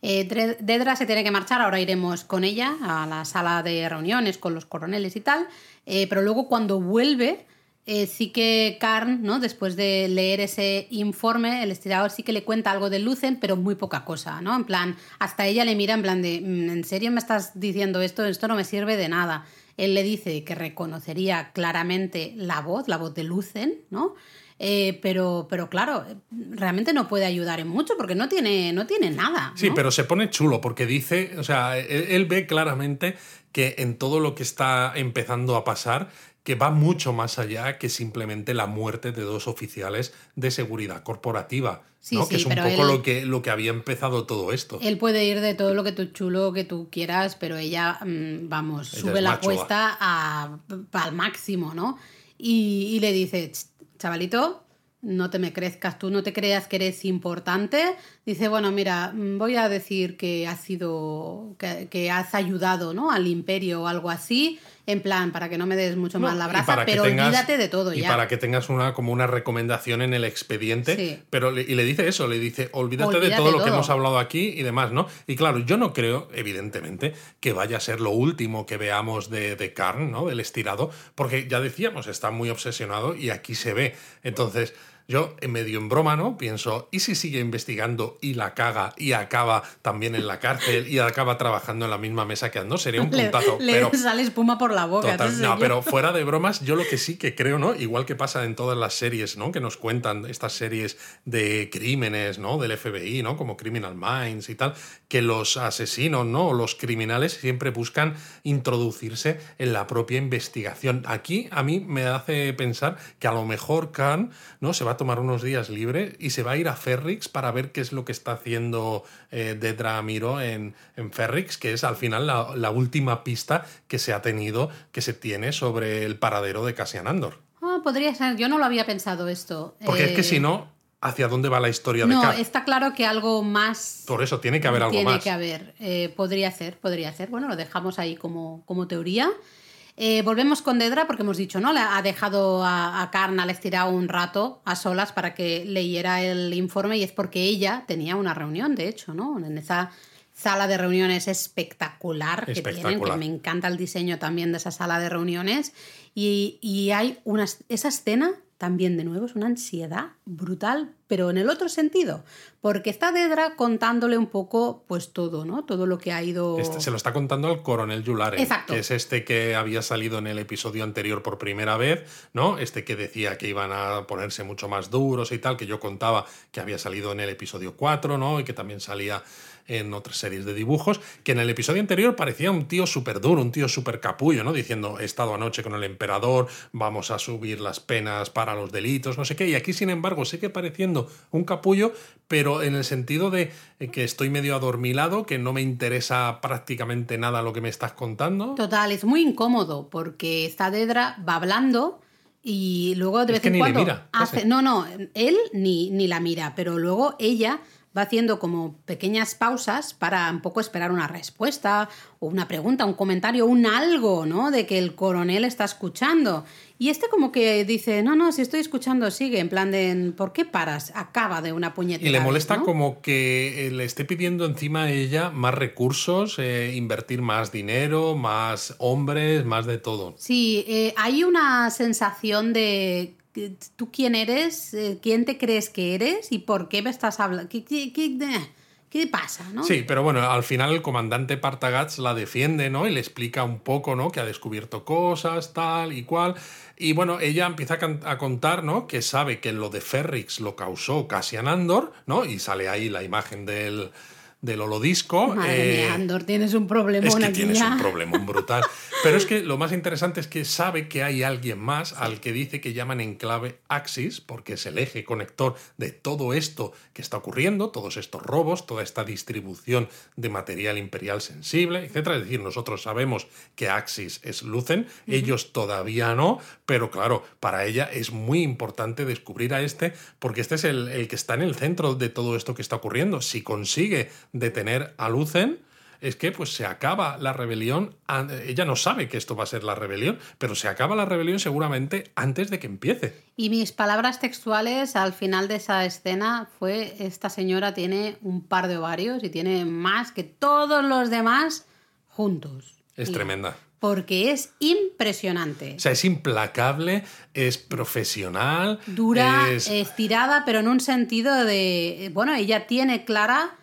Eh, Dedra se tiene que marchar, ahora iremos con ella a la sala de reuniones con los coroneles y tal, pero luego cuando vuelve, eh, sí que Karn, ¿no? después de leer ese informe, el estirador sí que le cuenta algo de Lucen, pero muy poca cosa, ¿no? En plan, hasta ella le mira en plan de, "Mm, ¿en serio me estás diciendo esto? Esto no me sirve de nada. Él le dice que reconocería claramente la voz, la voz de Lucen, ¿no? Eh, pero, pero claro, realmente no puede ayudar en mucho porque no tiene, no tiene nada. Sí, pero se pone chulo porque dice, o sea, él ve claramente que en todo lo que está empezando a pasar, que va mucho más allá que simplemente la muerte de dos oficiales de seguridad corporativa, Sí, ¿no? sí, que es un poco él- lo, que, lo que había empezado todo esto. Él puede ir de todo lo que tú chulo que tú quieras, pero ella, mm, vamos, Ella sube la apuesta a- al máximo, ¿no? Y, y le dice, "Ch, chavalito, no te me crezcas tú, no te creas que eres importante. Dice, bueno, mira, mm, voy a decir que has sido, que, que has ayudado, ¿no? Al imperio o algo así, en plan, para que no me des mucho No, más la brasa, pero tengas- olvídate de todo y ya. para que tengas una como una recomendación en el expediente Sí. pero le- y le dice eso le dice olvídate, de todo lo que hemos hablado aquí y demás no y claro yo no creo evidentemente que vaya a ser lo último que veamos de, de Karn no del estirado porque ya decíamos está muy obsesionado y aquí se ve entonces yo, en medio en broma, ¿no? Pienso, ¿y si sigue investigando y la caga y acaba también en la cárcel y acaba trabajando en la misma mesa que Andor? Sería un puntazo. le pero sale espuma por la boca. Total, no, pero fuera de bromas, yo lo que sí que creo, ¿no? Igual que pasa en todas las series, ¿no? Que nos cuentan estas series de crímenes, ¿no? Del FBI, ¿no? Como Criminal Minds y tal, que los asesinos, ¿no? Los criminales siempre buscan introducirse en la propia investigación. Aquí a mí me hace pensar que a lo mejor Khan, ¿no? Se va a tomar unos días libre y se va a ir a Ferrix para ver qué es lo que está haciendo eh, Dedra Miro en, en Ferrix, que es al final la, la última pista que se ha tenido, que se tiene sobre el paradero de Cassian Andor. Ah, podría ser, yo no lo había pensado esto. Porque es que Eh, si no, ¿hacia dónde va la historia de No, Kat? está claro que algo más Por eso tiene que haber algo tiene más. que haber. Eh, podría ser, podría ser. Bueno, lo dejamos ahí como, como teoría. Eh, volvemos con Dedra porque hemos dicho, ¿no? Le ha dejado a, a Karn al estirado un rato a solas para que leyera el informe y es porque ella tenía una reunión, de hecho, ¿no? En esa sala de reuniones espectacular, que tienen, que me encanta el diseño también de esa sala de reuniones. Y, y hay una, esa escena también de nuevo es una ansiedad brutal pero en el otro sentido, porque está Dedra contándole un poco, pues todo, ¿no? Todo lo que ha ido. Este se lo está contando al coronel Yularen, Exacto. que es este que había salido en el episodio anterior por primera vez, ¿no? Este que decía que iban a ponerse mucho más duros y tal, que yo contaba que había salido en el episodio 4, ¿no? Y que también salía en otras series de dibujos, que en el episodio anterior parecía un tío súper duro, un tío súper capullo, ¿no? Diciendo, he estado anoche con el emperador, vamos a subir las penas para los delitos, no sé qué. Y aquí, sin embargo, sigue pareciendo un capullo, pero en el sentido de que estoy medio adormilado, que no me interesa prácticamente nada lo que me estás contando. Total, es muy incómodo porque esta Dedra va hablando y luego de Es vez que en ni le cuando mira, hace. No, no, él ni, ni la mira, pero luego ella va haciendo como pequeñas pausas para un poco esperar una respuesta o una pregunta, un comentario, un algo, ¿no? De que el coronel está escuchando. Y este como que dice, no, no, si estoy escuchando, sigue, en plan de, ¿por qué paras? Acaba de una puñetera Y le vez, molesta ¿no? como que eh, le esté pidiendo encima a ella más recursos, eh, invertir más dinero, más hombres, más de todo. Sí, eh, hay una sensación de tú quién eres, Eh, quién te crees que eres y por qué me estás hablando. ¿Qué, qué, qué- pasa? ¿no? Sí, pero bueno, al final el comandante Partagats la defiende, ¿no? Y le explica un poco, ¿no? Que ha descubierto cosas, tal y cual. Y bueno, ella empieza a contar, ¿no? Que sabe que lo de Ferrix lo causó Cassian Andor, ¿no? Y sale ahí la imagen del, del holodisco. Madre eh, mía, Andor, tienes un problemón Es que aquí tienes ya. un problemón brutal. Pero es que lo más interesante es que sabe que hay alguien más al que dice que llaman en clave Axis, porque es el eje conector de todo esto que está ocurriendo, todos estos robos, toda esta distribución de material imperial sensible, etc. Es decir, nosotros sabemos que Axis es Lucen, ellos todavía no, pero claro, para ella es muy importante descubrir a este, porque este es el, el que está en el centro de todo esto que está ocurriendo. Si consigue detener a Lucen, es que pues se acaba la rebelión. Ella no sabe que esto va a ser la rebelión, pero se acaba la rebelión seguramente antes de que empiece. Y mis palabras textuales al final de esa escena fue, esta señora tiene un par de ovarios y tiene más que todos los demás juntos. Es Y- tremenda. Porque es impresionante. O sea, es implacable, es profesional, dura, es... estirada, pero en un sentido de, bueno, ella tiene clara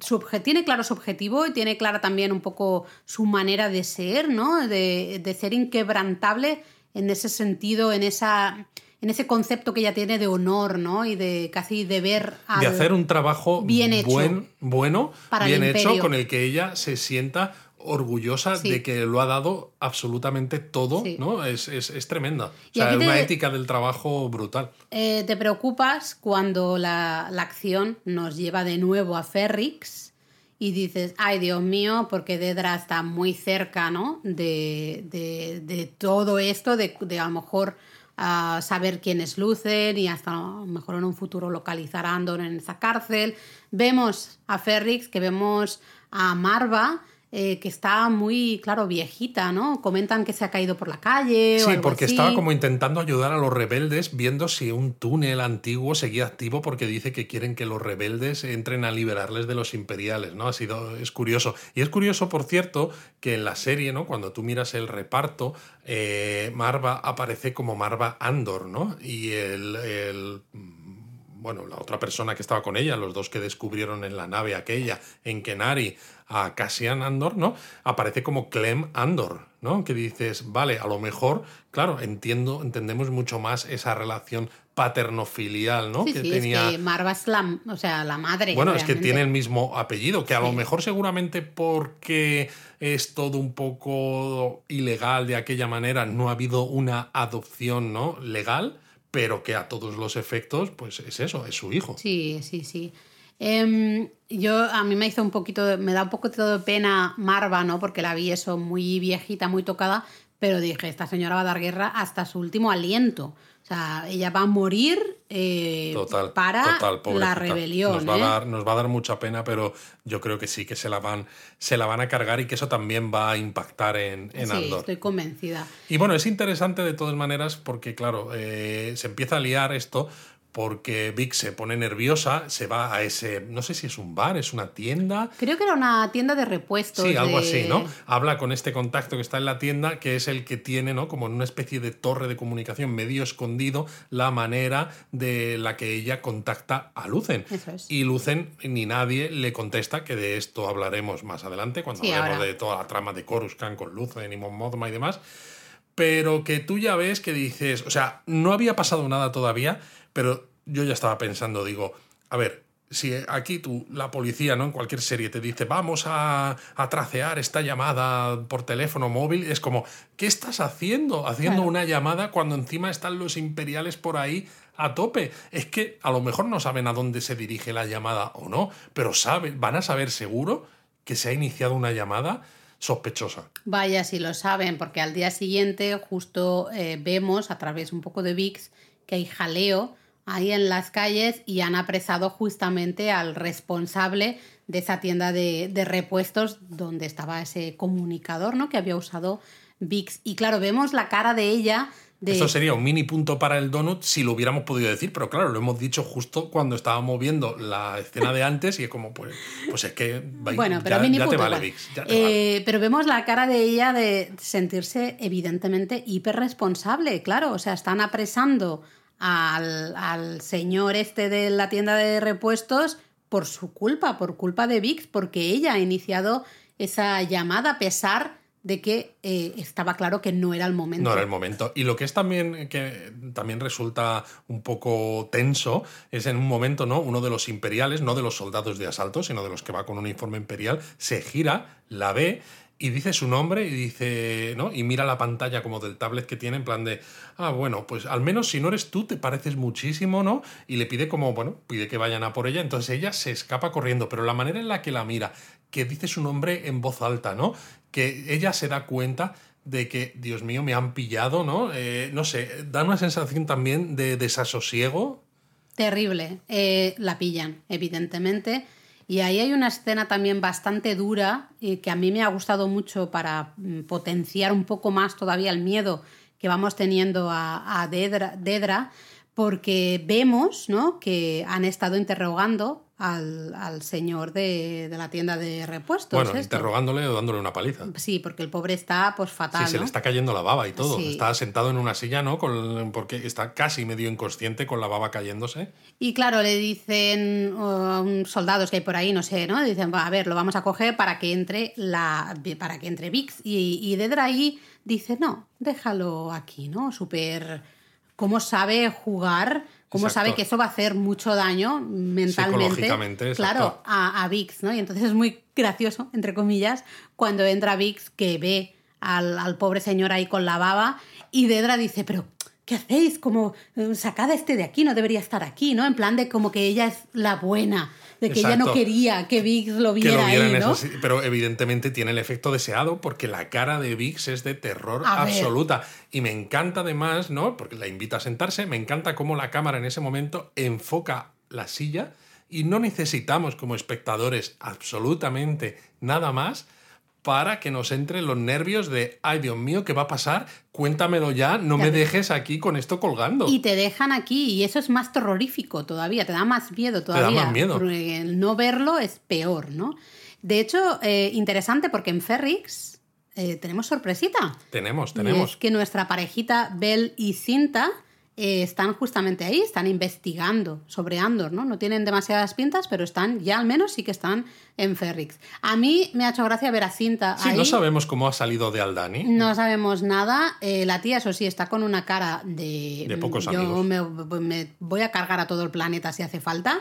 su tiene claro su objetivo y tiene clara también un poco su manera de ser, ¿no? De, de ser inquebrantable en ese sentido, en esa en ese concepto que ella tiene de honor, ¿no? Y de casi deber al... de hacer un trabajo bien hecho. buen- bueno, Para bien hecho, con el que ella se sienta orgullosa Sí. de que lo ha dado absolutamente todo, Sí. ¿no? Es, es, es tremenda. O sea, aquí una te- ética del trabajo brutal. Eh, te preocupas cuando la, la acción nos lleva de nuevo a Ferrix y dices, ay Dios mío, porque Dedra está muy cerca, ¿no? De, de- de todo esto, de, de a lo mejor saber quién es Lucen y hasta a lo mejor en un futuro localizar a Andor en esa cárcel. Vemos a Ferrix, que vemos a Marva. Eh, que está muy, claro, viejita, ¿no? Comentan que se ha caído por la calle. o Sí, algo porque así. estaba como intentando ayudar a los rebeldes, viendo si un túnel antiguo seguía activo, porque dice que quieren que los rebeldes entren a liberarles de los imperiales, ¿no? Ha sido, es curioso. Y es curioso, por cierto, que en la serie, ¿no? Cuando tú miras el reparto, eh, Marva aparece como Marva Andor, ¿no? Y el, el bueno, la otra persona que estaba con ella, los dos que descubrieron en la nave aquella, en Kenari, a Cassian Andor, ¿no? Aparece como Clem Andor, ¿no? Que dices, vale, a lo mejor, claro, entiendo, entendemos mucho más esa relación paterno-filial, ¿no? Sí, que sí, tenía. es que Marva es la, o sea, la madre. Bueno, es que tiene el mismo apellido, que a lo mejor seguramente porque es todo un poco ilegal de aquella manera, no ha habido una adopción ¿no? legal, pero que a todos los efectos, pues es eso, es su hijo. Sí, sí, sí. Em, yo a mí me hizo un poquito, me da un poco de pena Marva, ¿no? Porque la vi eso muy viejita, muy tocada, pero dije, esta señora va a dar guerra hasta su último aliento. O sea, ella va a morir eh, Total, para total, la rebelión. Nos va, a ¿eh? dar, nos va a dar mucha pena, pero yo creo que sí, que se la van, se la van a cargar y que eso también va a impactar en, en sí, Andor. estoy convencida. Y bueno, es interesante de todas maneras porque, claro, eh, se empieza a liar esto porque Vic se pone nerviosa, se va a ese, no sé si es un bar, es una tienda. Creo que era una tienda de repuestos. Sí, algo de- así, ¿no? Habla con este contacto que está en la tienda, que es el que tiene, ¿no? Como en una especie de torre de comunicación medio escondido, la manera de la que ella contacta a Lucen. Eso es. Y Lucen ni nadie le contesta, que de esto hablaremos más adelante, cuando Sí, hablemos ahora. de toda la trama de Coruscant con Lucen y Mon Mothma y demás. Pero que tú ya ves que dices, o sea, no había pasado nada todavía, pero yo ya estaba pensando, digo, a ver, si aquí tú, la policía, ¿no? En cualquier serie te dice, vamos a, a tracear esta llamada por teléfono móvil, es como, ¿qué estás haciendo? Haciendo Claro. una llamada cuando encima están los imperiales por ahí a tope. Es que a lo mejor no saben a dónde se dirige la llamada o no, pero saben, van a saber seguro que se ha iniciado una llamada sospechosa. Vaya, si lo saben, porque al día siguiente justo eh, vemos a través un poco de VIX que hay jaleo ahí en las calles y han apresado justamente al responsable de esa tienda de, de repuestos donde estaba ese comunicador ¿no? que había usado VIX. Y claro, vemos la cara de ella. De... Esto sería un mini punto para el donut si lo hubiéramos podido decir, pero claro, lo hemos dicho justo cuando estábamos viendo la escena de antes y es como, pues, pues es que va- Bueno, pero ya, mini ya te punto vale, igual. Vix, ya te vale. Eh, Pero vemos la cara de ella de sentirse evidentemente hiperresponsable, claro. O sea, están apresando al, al señor este de la tienda de repuestos por su culpa, por culpa de VIX, porque ella ha iniciado esa llamada a pesar de que eh, estaba claro que no era el momento. No era el momento. Y lo que es también que también resulta un poco tenso es en un momento, ¿no? Uno de los imperiales, no de los soldados de asalto, sino de los que va con un uniforme imperial, se gira, la ve y dice su nombre y dice, ¿no? Y mira la pantalla como del tablet que tiene en plan de, ah, bueno, pues al menos si no eres tú te pareces muchísimo, ¿no? Y le pide como, bueno, pide que vayan a por ella, entonces ella se escapa corriendo, pero la manera en la que la mira, que dice su nombre en voz alta, ¿no? Que ella se da cuenta de que, Dios mío, me han pillado, ¿no? Eh, no sé, da una sensación también de desasosiego. Terrible. Eh, la pillan, evidentemente. Y ahí hay una escena también bastante dura y que a mí me ha gustado mucho para mm, potenciar un poco más todavía el miedo que vamos teniendo a, a Dedra, Dedra, porque vemos ¿no? que han estado interrogando al, al señor de, de la tienda de repuestos. bueno, interrogándole o dándole una paliza. Sí, porque el pobre está pues fatal. Sí, se ¿no? le está cayendo la baba y todo. Sí. Está sentado en una silla, ¿no? Con, porque está casi medio inconsciente con la baba cayéndose. Y claro, le dicen um, soldados que hay por ahí, no sé, ¿no? Dicen, a ver, lo vamos a coger para que entre la para que entre Vix. Y, y Dedra ahí dice, no, déjalo aquí, ¿no? Súper. ¿Cómo sabe jugar? ¿Cómo Exacto. sabe que eso va a hacer mucho daño mentalmente? Claro, a, a Vix, ¿no? Y entonces es muy gracioso, entre comillas, cuando entra Vix que ve al, al pobre señor ahí con la baba y Dedra dice, pero ¿qué hacéis? Como eh, sacad a este de aquí, no debería estar aquí, ¿no? En plan de como que ella es la buena, de que ella no quería que Vix lo Que viera lo vieran ahí, ¿no? eso, pero evidentemente tiene el efecto deseado porque la cara de Vix es de terror A ver. absoluta. Y me encanta además, ¿no? Porque la invita a sentarse, me encanta cómo la cámara en ese momento enfoca la silla y no necesitamos como espectadores absolutamente nada más para que nos entren los nervios de, ay Dios mío, ¿qué va a pasar? Cuéntamelo ya, no me dejes aquí con esto colgando. Y te dejan aquí, y eso es más terrorífico todavía, te da más miedo da todavía. más miedo. porque el no verlo es peor, ¿no? De hecho, eh, interesante porque en Ferrix eh, tenemos sorpresita. Tenemos, tenemos. es que nuestra parejita Bell y Cinta eh, están justamente ahí, están investigando sobre Andor, ¿no? No tienen demasiadas pintas, pero están, ya al menos sí que están en Ferrix. A mí me ha hecho gracia ver a Cinta Sí, ahí. no sabemos cómo ha salido de Aldani. No sabemos nada. Eh, la tía, eso sí, está con una cara de. De pocos Yo amigos. me, me voy a cargar a todo el planeta si hace falta.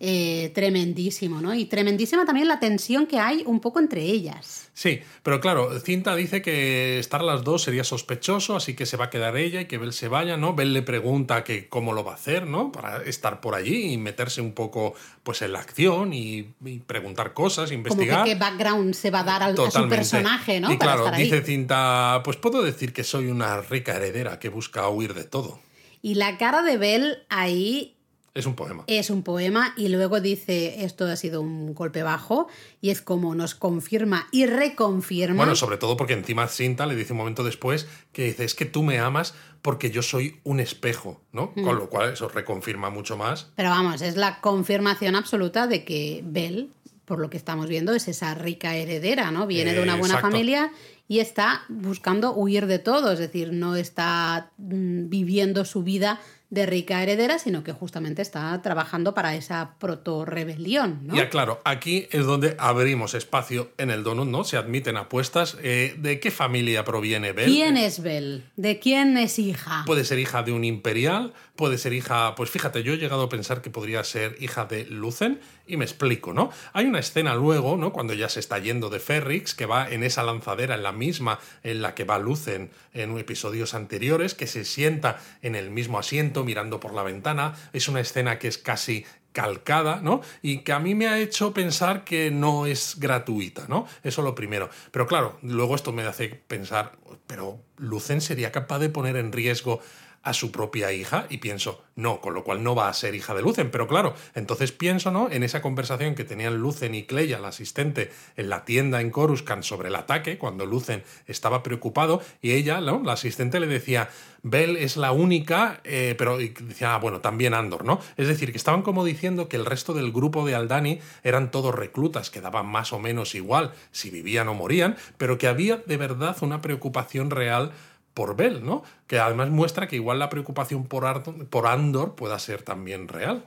Eh, tremendísimo, ¿no? Y tremendísima también la tensión que hay un poco entre ellas. Sí, pero claro, Cinta dice que estar las dos sería sospechoso, así que se va a quedar ella y que Bell se vaya, ¿no? Bell le pregunta que cómo lo va a hacer, ¿no? Para estar por allí y meterse un poco pues en la acción y, y preguntar cosas, Como investigar. que qué background se va a dar al, a su personaje, ¿no? Y Para claro, estar ahí. dice Cinta, pues puedo decir que soy una rica heredera que busca huir de todo. Y la cara de Bell ahí Es un poema. Es un poema y luego dice, esto ha sido un golpe bajo y es como nos confirma y reconfirma. Bueno, sobre todo porque encima Cinta le dice un momento después que dice, es que tú me amas porque yo soy un espejo, ¿no? Mm. Con lo cual eso reconfirma mucho más. Pero vamos, es la confirmación absoluta de que Belle, por lo que estamos viendo, es esa rica heredera, ¿no? Viene de una buena exacto. familia y está buscando huir de todo, es decir, no está mm, viviendo su vida de rica heredera, sino que justamente está trabajando para esa proto-rebelión, ¿no? Ya claro, aquí es donde abrimos espacio en el donut, ¿no? Se admiten apuestas. Eh, ¿De qué familia proviene Belle? ¿Quién es Belle? ¿De quién es hija? Puede ser hija de un imperial, puede ser hija, pues fíjate, yo he llegado a pensar que podría ser hija de Lucen y me explico, ¿no? Hay una escena luego, ¿no? Cuando ya se está yendo de Ferrix, que va en esa lanzadera, en la misma en la que va Lucen en episodios anteriores, que se sienta en el mismo asiento mirando por la ventana. Es una escena que es casi calcada, ¿no? Y que a mí me ha hecho pensar que no es gratuita, ¿no? Eso lo primero. Pero claro, luego esto me hace pensar, pero Lucen sería capaz de poner en riesgo a su propia hija y pienso, no, con lo cual no va a ser hija de Lucen. Pero claro, entonces pienso, ¿no? En esa conversación que tenían Lucen y Cleia, la asistente, en la tienda en Coruscant sobre el ataque, cuando Lucen estaba preocupado y ella. La asistente le decía, Bell es la única, eh, pero y decía, ah, bueno, también Andor, ¿no? Es decir, que estaban como diciendo que el resto del grupo de Aldani eran todos reclutas, que daban más o menos igual si vivían o morían, pero que había de verdad una preocupación real por Bell, ¿no? Que además muestra que igual la preocupación por, Ardor- por Andor pueda ser también real.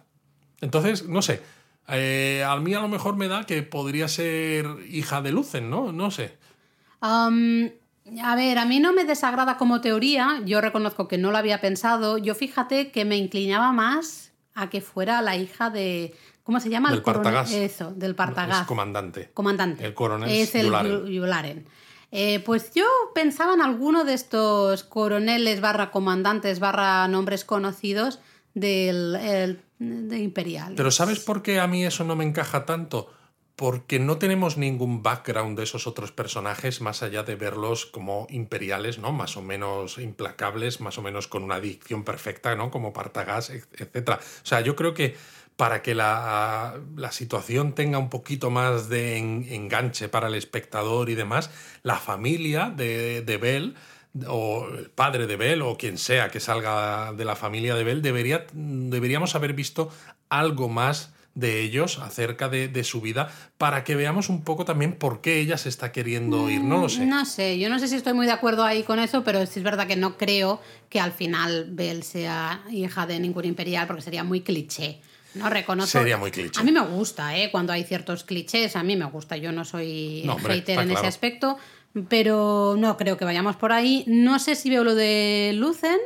Entonces, no sé. eh, a mí a lo mejor me da que podría ser hija de Lucen, ¿no? No sé. A ver, a mí no me desagrada como teoría, yo reconozco que no lo había pensado, yo fíjate que me inclinaba más a que fuera la hija de... ¿Cómo se llama? Del El Partagás. Eso, del Partagás. Es comandante. Comandante. El coronel Es el Yularen. Yu- Yularen. Eh, pues yo pensaba en alguno de estos coroneles barra comandantes barra nombres conocidos del el- de Imperial. Pero ¿sabes por qué a mí eso no me encaja tanto? Porque no tenemos ningún background de esos otros personajes más allá de verlos como imperiales, ¿no? Más o menos implacables, más o menos con una dicción perfecta, ¿no? Como Partagás, etc. O sea, yo creo que para que la, la situación tenga un poquito más de en- enganche para el espectador y demás, la familia de, de Bell o el padre de Bell o quien sea que salga de la familia de Bell, debería, deberíamos haber visto algo más de ellos acerca de, de su vida para que veamos un poco también por qué ella se está queriendo ir. No lo sé. No sé, yo no sé si estoy muy de acuerdo ahí con eso, pero sí es verdad que no creo que al final Belle sea hija de ningún imperial porque sería muy cliché. No reconozco. Sería muy cliché. A mí me gusta, ¿eh? Cuando hay ciertos clichés, a mí me gusta. Yo no soy No, hombre, hater está en ese aspecto, pero no creo que vayamos por ahí. No sé si veo lo de Lucen,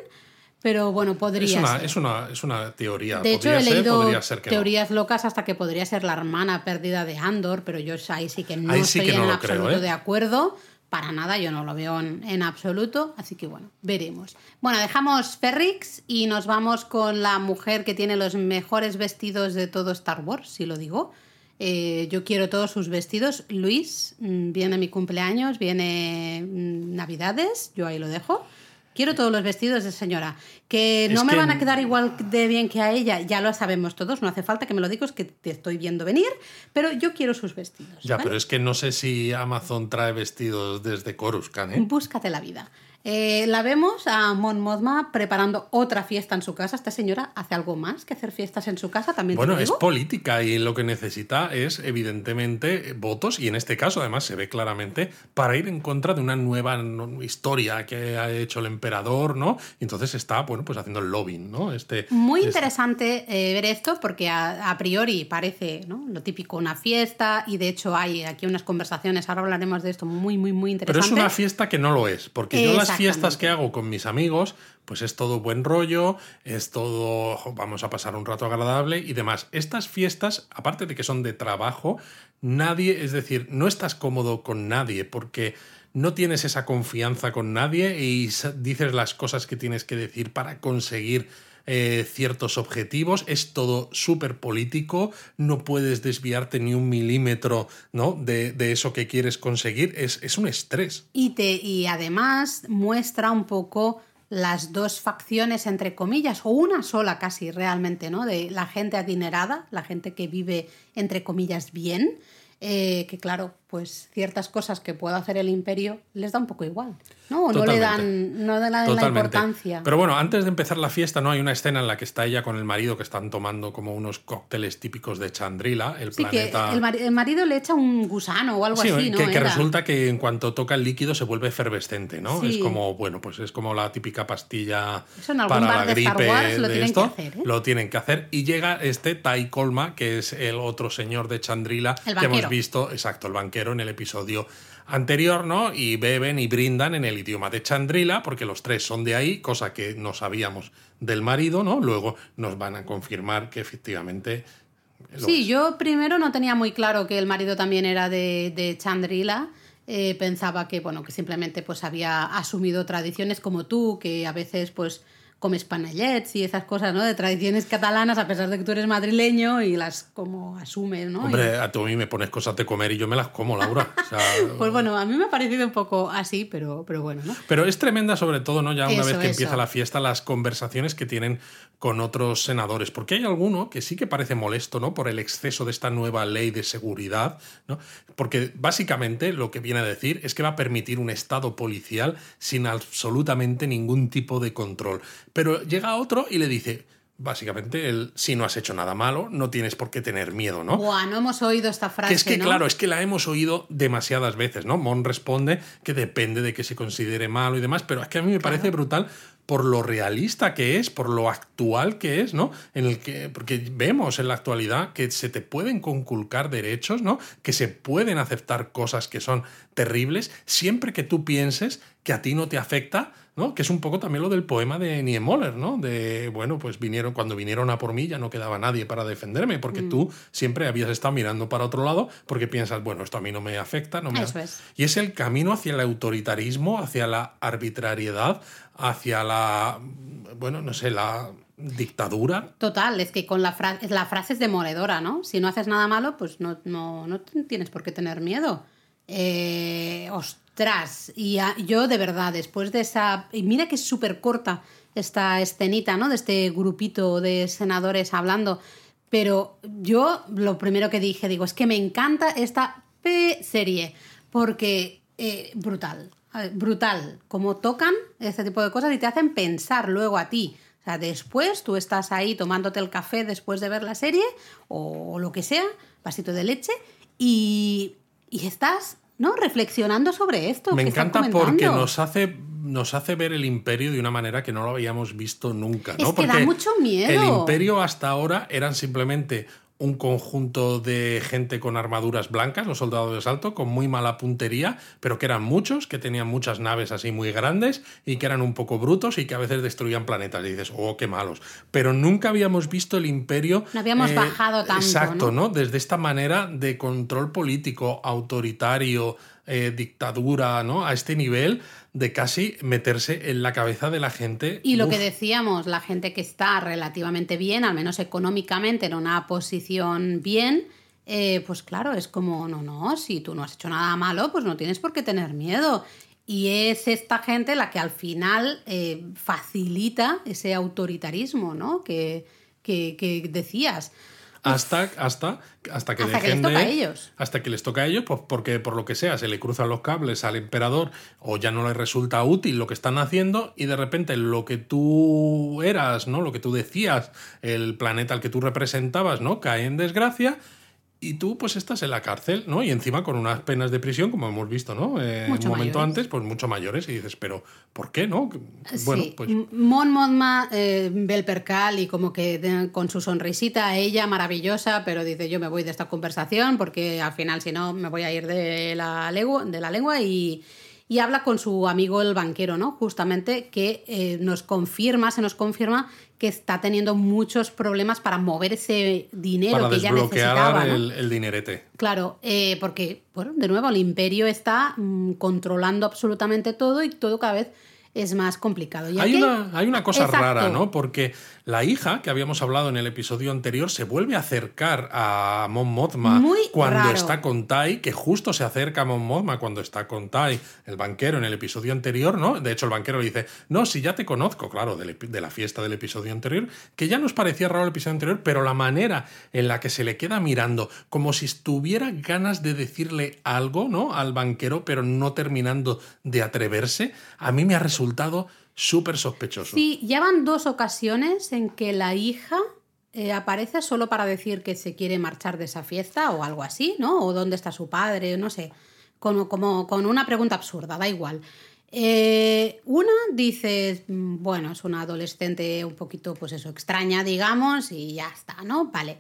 pero bueno, podría Es una, ser. es, una, es una teoría. De hecho, podría he ser, leído podría ser que no. teorías locas hasta que podría ser la hermana perdida de Andor, pero yo ahí sí que no Ahí sí estoy que no en lo creo, absoluto ¿eh? de acuerdo. Para nada, yo no lo veo en, en absoluto, así que bueno, veremos. Bueno, dejamos Ferrix y nos vamos con la mujer que tiene los mejores vestidos de todo Star Wars, si lo digo. Eh, yo quiero todos sus vestidos. Luis, mm, viene mi cumpleaños, viene mm, Navidades, yo ahí lo dejo. Quiero todos los vestidos de señora. Que no Es me que- van a quedar igual de bien que a ella, ya lo sabemos todos, no hace falta que me lo digas, que te estoy viendo venir, pero yo quiero sus vestidos. Ya, ¿vale? pero es que no sé si Amazon trae vestidos desde Coruscant, ¿eh? Búscate la vida. Eh, la vemos a Mon Mothma preparando otra fiesta en su casa. Esta señora hace algo más que hacer fiestas en su casa, también Bueno, es política y lo que necesita es, evidentemente, votos y en este caso, además, se ve claramente para ir en contra de una nueva historia que ha hecho el emperador, ¿no? Y entonces está, bueno, pues haciendo el lobbying, ¿no? Este, Muy este- interesante eh, ver esto porque a, a priori parece ¿no? lo típico una fiesta y de hecho hay aquí unas conversaciones, ahora hablaremos de esto muy, muy, muy Pero interesante. es una fiesta que no lo es, porque yo las fiestas que hago con mis amigos, pues es todo buen rollo, es todo, vamos a pasar un rato agradable y demás. Estas fiestas, aparte de que son de trabajo, nadie, es decir, no estás cómodo con nadie porque no tienes esa confianza con nadie y dices las cosas que tienes que decir para conseguir eh, ciertos objetivos, es todo súper político, no puedes desviarte ni un milímetro ¿no? de, de eso que quieres conseguir, es, es un estrés. Y, te, y además muestra un poco las dos facciones, entre comillas, o una sola casi realmente, ¿no? De la gente adinerada, la gente que vive, entre comillas, bien, eh, que claro, pues ciertas cosas que pueda hacer el imperio les da un poco igual, ¿no? O no le dan, no le dan la importancia. Pero bueno, antes de empezar la fiesta, ¿no? Hay una escena en la que está ella con el marido que están tomando como unos cócteles típicos de Chandrila, el sí, planeta... Que el, marido le echa un gusano o algo así, ¿no? Que, que resulta que en cuanto toca el líquido se vuelve efervescente, ¿no? Es como, bueno, pues es como la típica pastilla para la gripe de, lo tienen esto. Que hacer, ¿eh? Lo tienen que hacer. Y llega este Tai Colma, que es el otro señor de Chandrila que hemos visto, exacto, el banquero en el episodio anterior, ¿no? Y beben y brindan en el idioma de Chandrila, porque los tres son de ahí, cosa que no sabíamos del marido, ¿no? Luego nos van a confirmar que efectivamente. Sí, yo primero no tenía muy claro que el marido también era de, de Chandrila. Eh, pensaba que, bueno, que simplemente pues había asumido tradiciones como tú, que a veces pues comes panellets y esas cosas, ¿no? De tradiciones catalanas, a pesar de que tú eres madrileño y las como asumes, ¿no? Hombre, a tú a mí me pones cosas de comer y yo me las como, Laura. pues bueno, a mí me ha parecido un poco así, pero, pero bueno, ¿no? Pero es tremenda sobre todo, ¿no? Ya una vez que empieza la fiesta, las conversaciones que tienen con otros senadores, porque hay alguno que sí que parece molesto, ¿no? Por el exceso de esta nueva ley de seguridad, ¿no? Porque básicamente lo que viene a decir es que va a permitir un estado policial sin absolutamente ningún tipo de control. Pero llega otro y le dice, básicamente, el, si no has hecho nada malo, no tienes por qué tener miedo, ¿no? Buah, no hemos oído esta frase. Que es que, claro, es que la hemos oído demasiadas veces, ¿no? Mon responde que depende de que se considere malo y demás, pero es que a mí me parece brutal por lo realista que es, por lo actual que es, ¿no? En el que, porque vemos en la actualidad que se te pueden conculcar derechos, ¿no? Que se pueden aceptar cosas que son terribles, siempre que tú pienses que a ti no te afecta, ¿no? Que es un poco también lo del poema de Niemöller, ¿no? De, bueno, pues vinieron, cuando vinieron a por mí ya no quedaba nadie para defenderme, porque mm. tú siempre habías estado mirando para otro lado porque piensas, bueno, esto a mí no me afecta, no me... Y es el camino hacia el autoritarismo, hacia la arbitrariedad, hacia la, bueno, no sé, la dictadura. Total, es que con la, frase la frase es demoledora, ¿no? Si no haces nada malo, pues no, no, no tienes por qué tener miedo. Eh, ostras, y yo de verdad, después de esa... Y mira que es súper corta esta escenita, ¿no? De este grupito de senadores hablando. Pero yo lo primero que dije, digo, es que me encanta esta serie, porque eh, brutal brutal, como tocan este tipo de cosas y te hacen pensar luego a ti. O sea, después tú estás ahí tomándote el café después de ver la serie o lo que sea, vasito de leche, y, y estás ¿no? reflexionando sobre esto. Me encanta porque nos hace nos hace ver el imperio de una manera que no lo habíamos visto nunca. ¿no? Es que da mucho miedo. El imperio hasta ahora eran simplemente un conjunto de gente con armaduras blancas, los soldados de asalto, con muy mala puntería, pero que eran muchos, que tenían muchas naves así muy grandes y que eran un poco brutos y que a veces destruían planetas. Y dices, oh, qué malos. Pero nunca habíamos visto el imperio. No habíamos eh, bajado tanto. Exacto, ¿no? Desde esta manera de control político, autoritario, eh, dictadura, ¿no? A este nivel de casi meterse en la cabeza de la gente. Y lo que decíamos, la gente que está relativamente bien, al menos económicamente, en una posición bien, eh, pues claro, es como, no, no, si tú no has hecho nada malo, pues no tienes por qué tener miedo. Y es esta gente la que al final eh, facilita ese autoritarismo, ¿no? Que, que, que decías hasta, hasta, hasta que hasta les toca a ellos. Hasta que les toca a ellos, pues porque por lo que sea se le cruzan los cables al emperador o ya no le resulta útil lo que están haciendo y de repente lo que tú eras, ¿no? Lo que tú decías, el planeta al que tú representabas, ¿no? Cae en desgracia y tú pues estás en la cárcel, ¿no? Y encima con unas penas de prisión, como hemos visto, ¿no? Eh, un momento antes, pues mucho mayores. Y dices, pero ¿por qué, no? Bueno, pues... Mon Monma eh, ve el percal y como que con su sonrisita, ella maravillosa, pero dice, yo me voy de esta conversación porque al final si no me voy a ir de la lengua, de la lengua y y habla con su amigo el banquero, ¿no? Justamente que eh, nos confirma, se nos confirma que está teniendo muchos problemas para mover ese dinero que ya necesitaba. El, el dinerete. Claro, eh, porque, bueno, de nuevo, el imperio está mm, controlando absolutamente todo y todo cada vez es más complicado. Y Hay una, hay una cosa Exacto. rara, ¿no? Porque la hija, que habíamos hablado en el episodio anterior, se vuelve a acercar a Mon Mothma Muy cuando raro. está con Tai, que justo se acerca a Mon Mothma cuando está con Tai, el banquero, en el episodio anterior, ¿no? De hecho, el banquero le dice, no, si ya te conozco, claro, de la fiesta del episodio anterior, que ya nos parecía raro el episodio anterior, pero la manera en la que se le queda mirando, como si estuviera ganas de decirle algo, ¿no? Al banquero, pero no terminando de atreverse, a mí me ha resultado súper sospechoso. Sí, ya van dos ocasiones en que la hija eh, aparece solo para decir que se quiere marchar de esa fiesta o algo así, ¿no? O dónde está su padre, no sé. Como, como con una pregunta absurda, da igual. Eh, una dices, mm, bueno, es una adolescente un poquito, pues eso, extraña, digamos, y ya está, ¿no? Vale.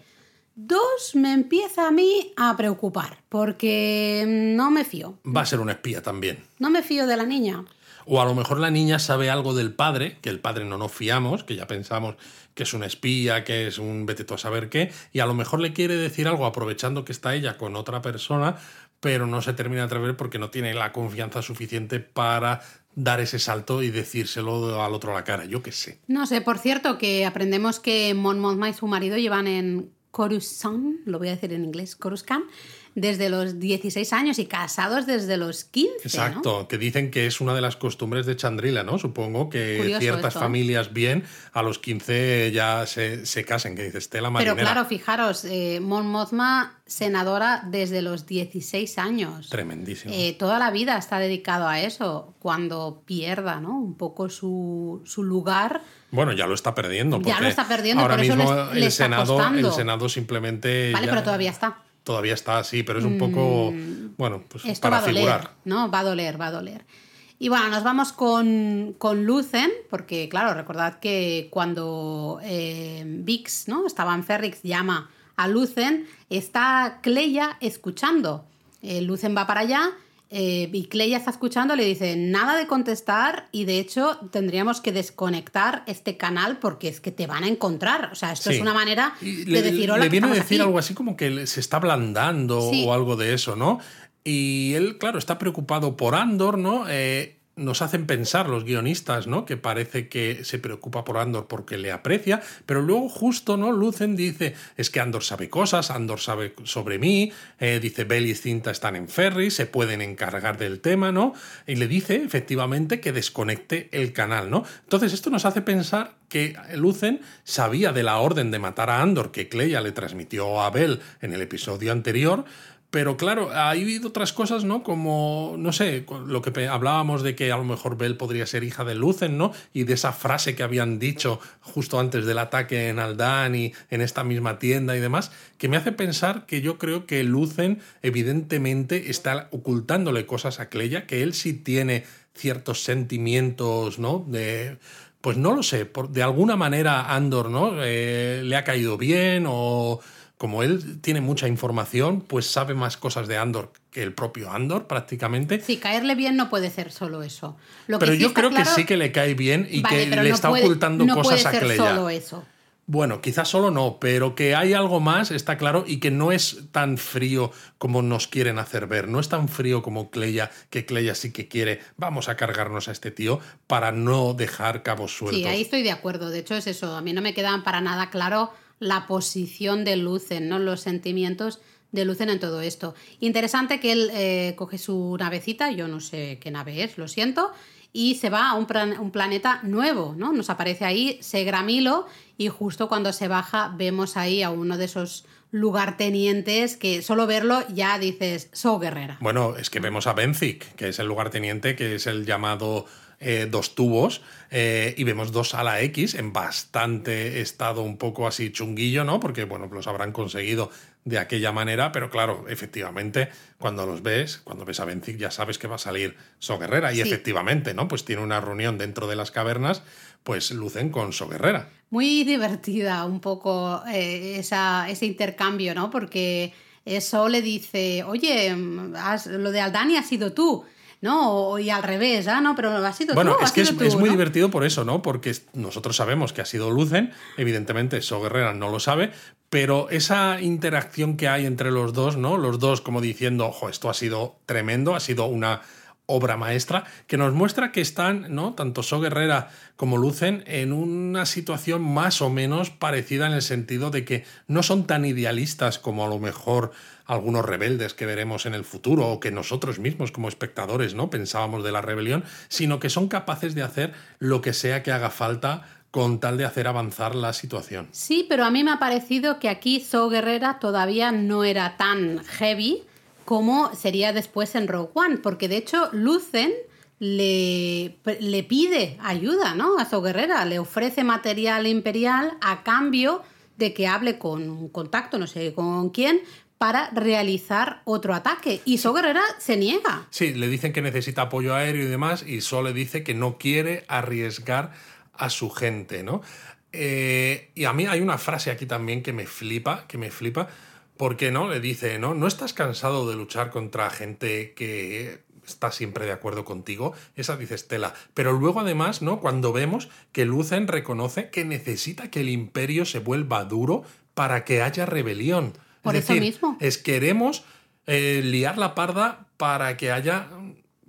Dos, me empieza a mí a preocupar, porque no me fío. Va a ser una espía también. No me fío de la niña. O a lo mejor la niña sabe algo del padre, que el padre no nos fiamos, que ya pensamos que es un espía, que es un vete tú a saber qué, y a lo mejor le quiere decir algo aprovechando que está ella con otra persona, pero no se termina de atrever porque no tiene la confianza suficiente para dar ese salto y decírselo al otro a la cara. Yo qué sé. No sé, por cierto, que aprendemos que Mon Mothma y su marido llevan en Coruscant, lo voy a decir en inglés, Coruscant, desde los 16 años y casados desde los 15. ¿no? Exacto, que dicen que es una de las costumbres de Chandrila, ¿no? Supongo que Curioso ciertas esto. familias bien a los 15 ya se, se casen, que dices, tela Pero marinera. claro, fijaros, eh, Mon Mothma, senadora desde los 16 años. Tremendísimo. Eh, toda la vida está dedicado a eso. Cuando pierda ¿no? un poco su, su lugar, Bueno, ya lo está perdiendo. Ya lo está perdiendo, Ahora por eso mismo le- el, Senado, el Senado simplemente. ¿vale? ya- Pero todavía está. Todavía está así, pero es un poco. Bueno, pues Esto para va a doler, figurar. ¿no? Va a doler, va a doler. Y bueno, nos vamos con, con Lucen, porque claro, recordad que cuando eh, Vix, ¿no? Estaba en Ferrix, llama a Lucen, está Cleia escuchando. Eh, Lucen va para allá eh, y Cleia está escuchando, le dice nada de contestar y de hecho tendríamos que desconectar este canal porque es que te van a encontrar. O sea, esto Sí. es una manera Y de le, decir hola. le viene a decir aquí". algo así como que se está ablandando Sí. o algo de eso, ¿no? Y él, claro, está preocupado por Andor, ¿no? Eh, nos hacen pensar los guionistas, ¿no? Que parece que se preocupa por Andor porque le aprecia, pero luego justo, ¿no? Lucen dice, es que Andor sabe cosas, Andor sabe sobre mí, eh, dice Bell y Cinta están en Ferry, se pueden encargar del tema, ¿no? Y le dice efectivamente que desconecte el canal, ¿no? Entonces esto nos hace pensar que Lucen sabía de la orden de matar a Andor que Cleia le transmitió a Bell en el episodio anterior, pero claro, ha habido otras cosas, ¿no? Como, no sé, lo que hablábamos de que a lo mejor Bell podría ser hija de Lucen, ¿no? Y de esa frase que habían dicho justo antes del ataque en Aldan y en esta misma tienda y demás, que me hace pensar que yo creo que Lucen evidentemente está ocultándole cosas a Cleia, que él sí tiene ciertos sentimientos, ¿no? De, pues no lo sé, por, de alguna manera Andor, ¿no? Eh, le ha caído bien o como él tiene mucha información, pues sabe más cosas de Andor que el propio Andor prácticamente. Sí, caerle bien no puede ser solo eso. Lo pero que sí yo creo claro- que sí que le cae bien y Vale, que le no está puede- ocultando no cosas puede a Cleia. solo eso. Bueno, quizás solo no, pero que hay algo más, está claro, y que no es tan frío como nos quieren hacer ver. No es tan frío como Cleia, que Cleia sí que quiere, vamos a cargarnos a este tío para no dejar cabos sueltos. Sí, ahí estoy de acuerdo. De hecho, es eso. A mí no me quedan para nada claro la posición de Lucen, ¿no? Los sentimientos de Lucen en todo esto. Interesante que él eh, coge su navecita, yo no sé qué nave es, lo siento, y se va a un, plan- un planeta nuevo, ¿no? Nos aparece ahí Segramilo y justo cuando se baja vemos ahí a uno de esos lugartenientes que solo verlo ya dices, so guerrera. Bueno, es que vemos a Benzik, que es el lugarteniente, que es el llamado eh, dos tubos, eh, y vemos dos ala X en bastante estado un poco así chunguillo, ¿no? Porque, bueno, los habrán conseguido de aquella manera, pero claro, efectivamente, cuando los ves, cuando ves a Benzik, ya sabes que va a salir So Guerrera, y Sí. efectivamente, ¿no? Pues tiene una reunión dentro de las cavernas, pues lucen con So Guerrera. Muy divertida un poco eh, esa, ese intercambio, ¿no? Porque eso le dice, oye, has- lo de Aldani ha sido tú, ¿no? O- y al revés, ah, no, pero ha sido Bueno, tú. es que es, sido tú, es muy ¿no? divertido por eso, ¿no? Porque nosotros sabemos que ha sido Lucen, evidentemente So Guerrera no lo sabe, pero esa interacción que hay entre los dos, ¿no? Los dos como diciendo, ojo, esto ha sido tremendo, ha sido una obra maestra que nos muestra que están, ¿no? Tanto So Guerrera como Lucen en una situación más o menos parecida en el sentido de que no son tan idealistas como a lo mejor algunos rebeldes que veremos en el futuro o que nosotros mismos como espectadores, ¿no? pensábamos de la rebelión, sino que son capaces de hacer lo que sea que haga falta con tal de hacer avanzar la situación. Sí, pero a mí me ha parecido que aquí So Guerrera todavía no era tan heavy como sería después en Rogue One, porque de hecho Lucen le, le pide ayuda ¿no? a So Guerrera, le ofrece material imperial a cambio de que hable con un contacto, no sé con quién, para realizar otro ataque. Y So Guerrera se niega. Sí, le dicen que necesita apoyo aéreo y demás, y So le dice que no quiere arriesgar a su gente, ¿no? Eh, y a mí hay una frase aquí también que me flipa, que me flipa, porque no le dice, ¿no? No estás cansado de luchar contra gente que está siempre de acuerdo contigo. Esa dice Estela. Pero luego, además, ¿no? Cuando vemos que Lucen reconoce que necesita que el imperio se vuelva duro para que haya rebelión. Por es eso decir, mismo. Es queremos eh, liar la parda para que haya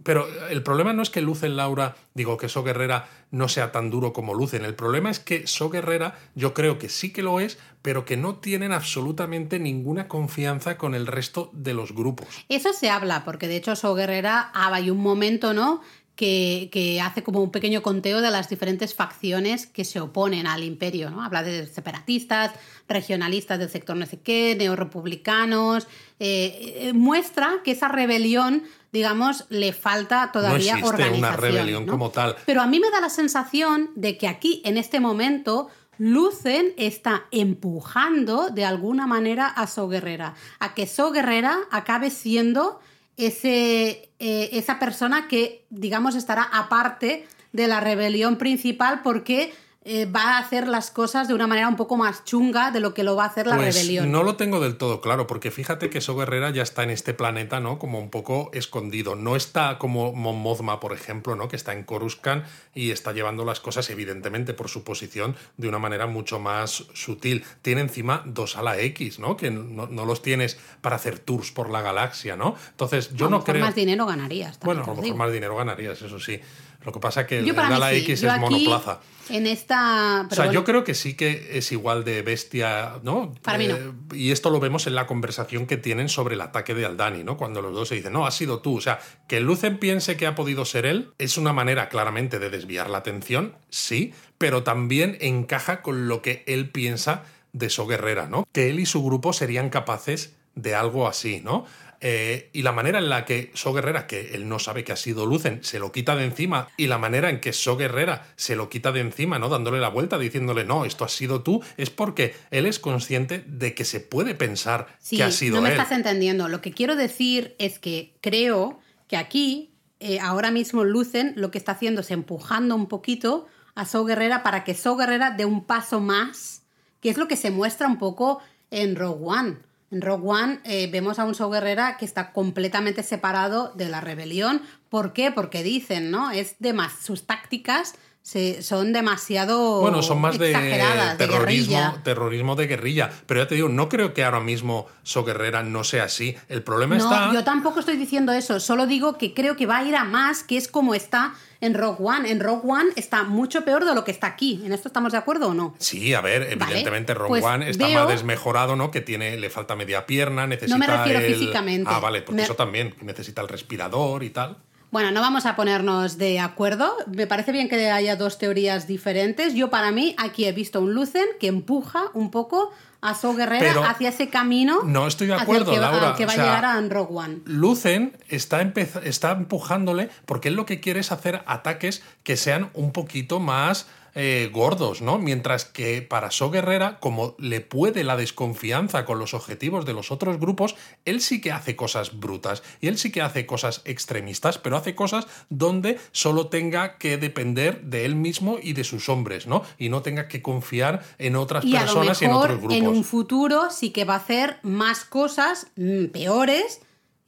pero el problema no es que Lucen Laura, digo que So Guerrera no sea tan duro como Lucen. El problema es que So Guerrera, yo creo que sí que lo es, pero que no tienen absolutamente ninguna confianza con el resto de los grupos. Eso se habla, porque de hecho So Guerrera ah, hay un momento, ¿no? Que, que, hace como un pequeño conteo de las diferentes facciones que se oponen al imperio, ¿no? Habla de separatistas, regionalistas del sector no sé qué, neorepublicanos. Eh, eh, muestra que esa rebelión digamos, le falta todavía no existe organización. una rebelión ¿no? como tal. Pero a mí me da la sensación de que aquí, en este momento, Lucen está empujando de alguna manera a So Guerrera, a que So Guerrera acabe siendo ese, eh, esa persona que, digamos, estará aparte de la rebelión principal porque eh, va a hacer las cosas de una manera un poco más chunga de lo que lo va a hacer la pues rebelión. No lo tengo del todo claro, porque fíjate que So Guerrera ya está en este planeta, ¿no? Como un poco escondido. No está como Mon Mothma, por ejemplo, ¿no? Que está en Coruscant y está llevando las cosas, evidentemente, por su posición, de una manera mucho más sutil. Tiene encima dos ala X, ¿no? Que no, no los tienes para hacer tours por la galaxia, ¿no? Entonces, yo a no mejor creo. más dinero ganarías. Bueno, a lo mejor digo. más dinero ganarías, eso sí. Lo que pasa es que el, ala sí. X Yo es aquí, monoplaza. En esta. O sea, bueno, yo creo que sí que es igual de bestia, ¿no? Para mí no. Eh, y esto lo vemos en la conversación que tienen sobre el ataque de Aldani, ¿no? Cuando los dos se dicen, no, has sido tú. O sea, que Lucen piense que ha podido ser él es una manera claramente de desviar la atención, sí, pero también encaja con lo que él piensa de So Guerrera, ¿no? Que él y su grupo serían capaces de algo así, ¿no? Eh, y la manera en la que So Guerrera, que él no sabe que ha sido Lucen, se lo quita de encima, y la manera en que So Guerrera se lo quita de encima, ¿no? Dándole la vuelta, diciéndole, no, esto has sido tú, es porque él es consciente de que se puede pensar Sí, que ha sido no me él. estás entendiendo. Lo que quiero decir es que creo que aquí, eh, ahora mismo Lucen lo que está haciendo es empujando un poquito a So Guerrera para que So Guerrera dé un paso más, que es lo que se muestra un poco en Rogue One. En Rogue One eh, vemos a un So Guerrera que está completamente separado de la rebelión. ¿Por qué? Porque dicen, ¿no? Es de más, sus tácticas se, son demasiado Bueno, son más de exageradas, de terrorismo, terrorismo de guerrilla. Pero ya te digo, no creo que ahora mismo So Guerrera no sea así. El problema No, está. yo tampoco estoy diciendo eso, solo digo que creo que va a ir a más, que es como está en Rogue One. En Rogue One está mucho peor de lo que está aquí. ¿En esto estamos de acuerdo o no? Sí, a ver, evidentemente Rogue pues One está veo- más desmejorado, ¿no? Que tiene, le falta media pierna, necesita. me refiero el- físicamente. Ah, vale, Me- eso también, necesita el respirador y tal. Bueno, no vamos a ponernos de acuerdo. Me parece bien que haya dos teorías diferentes. Yo para mí aquí he visto un Lucen que empuja un poco a So Guerrera Pero hacia ese camino no estoy de hacia el acuerdo, que, va- Laura. al que va O sea, a llegar a Rogue One. Lucen está, está empujándole porque él lo que quiere es hacer ataques que sean un poquito más eh, gordos, ¿no? Mientras que para So Guerrera, como le puede la desconfianza con los objetivos de los otros grupos, él sí que hace cosas brutas y él sí que hace cosas extremistas, pero hace cosas donde solo tenga que depender de él mismo y de sus hombres, ¿no? Y no tenga que confiar en otras Y a lo personas y en otros grupos. en un futuro sí que va a hacer más cosas mm, peores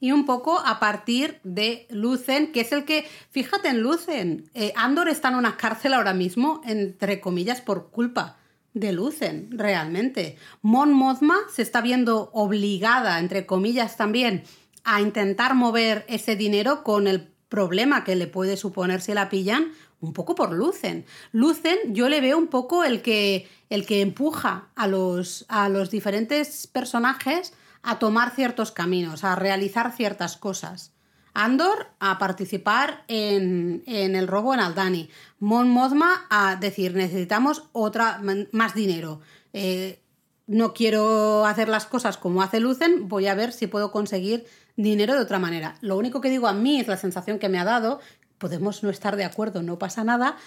y un poco a partir de Lucen, que es el que, fíjate en Lucen, eh, Andor está en una cárcel ahora mismo, entre comillas, por culpa de Lucen, realmente. Mon Mothma se está viendo obligada, entre comillas también, a intentar mover ese dinero con el problema que le puede suponer si la pillan, un poco por Lucen. Lucen yo le veo un poco el que, el que empuja a los, a los diferentes personajes a tomar ciertos caminos, a realizar ciertas cosas. Andor a participar en, el robo en Aldani. Mon Mothma a decir necesitamos otra más dinero. Eh, no quiero hacer las cosas como hace Lucen, voy a ver si puedo conseguir dinero de otra manera. Lo único que digo a mí es la sensación que me ha dado, podemos no estar de acuerdo, no pasa nada,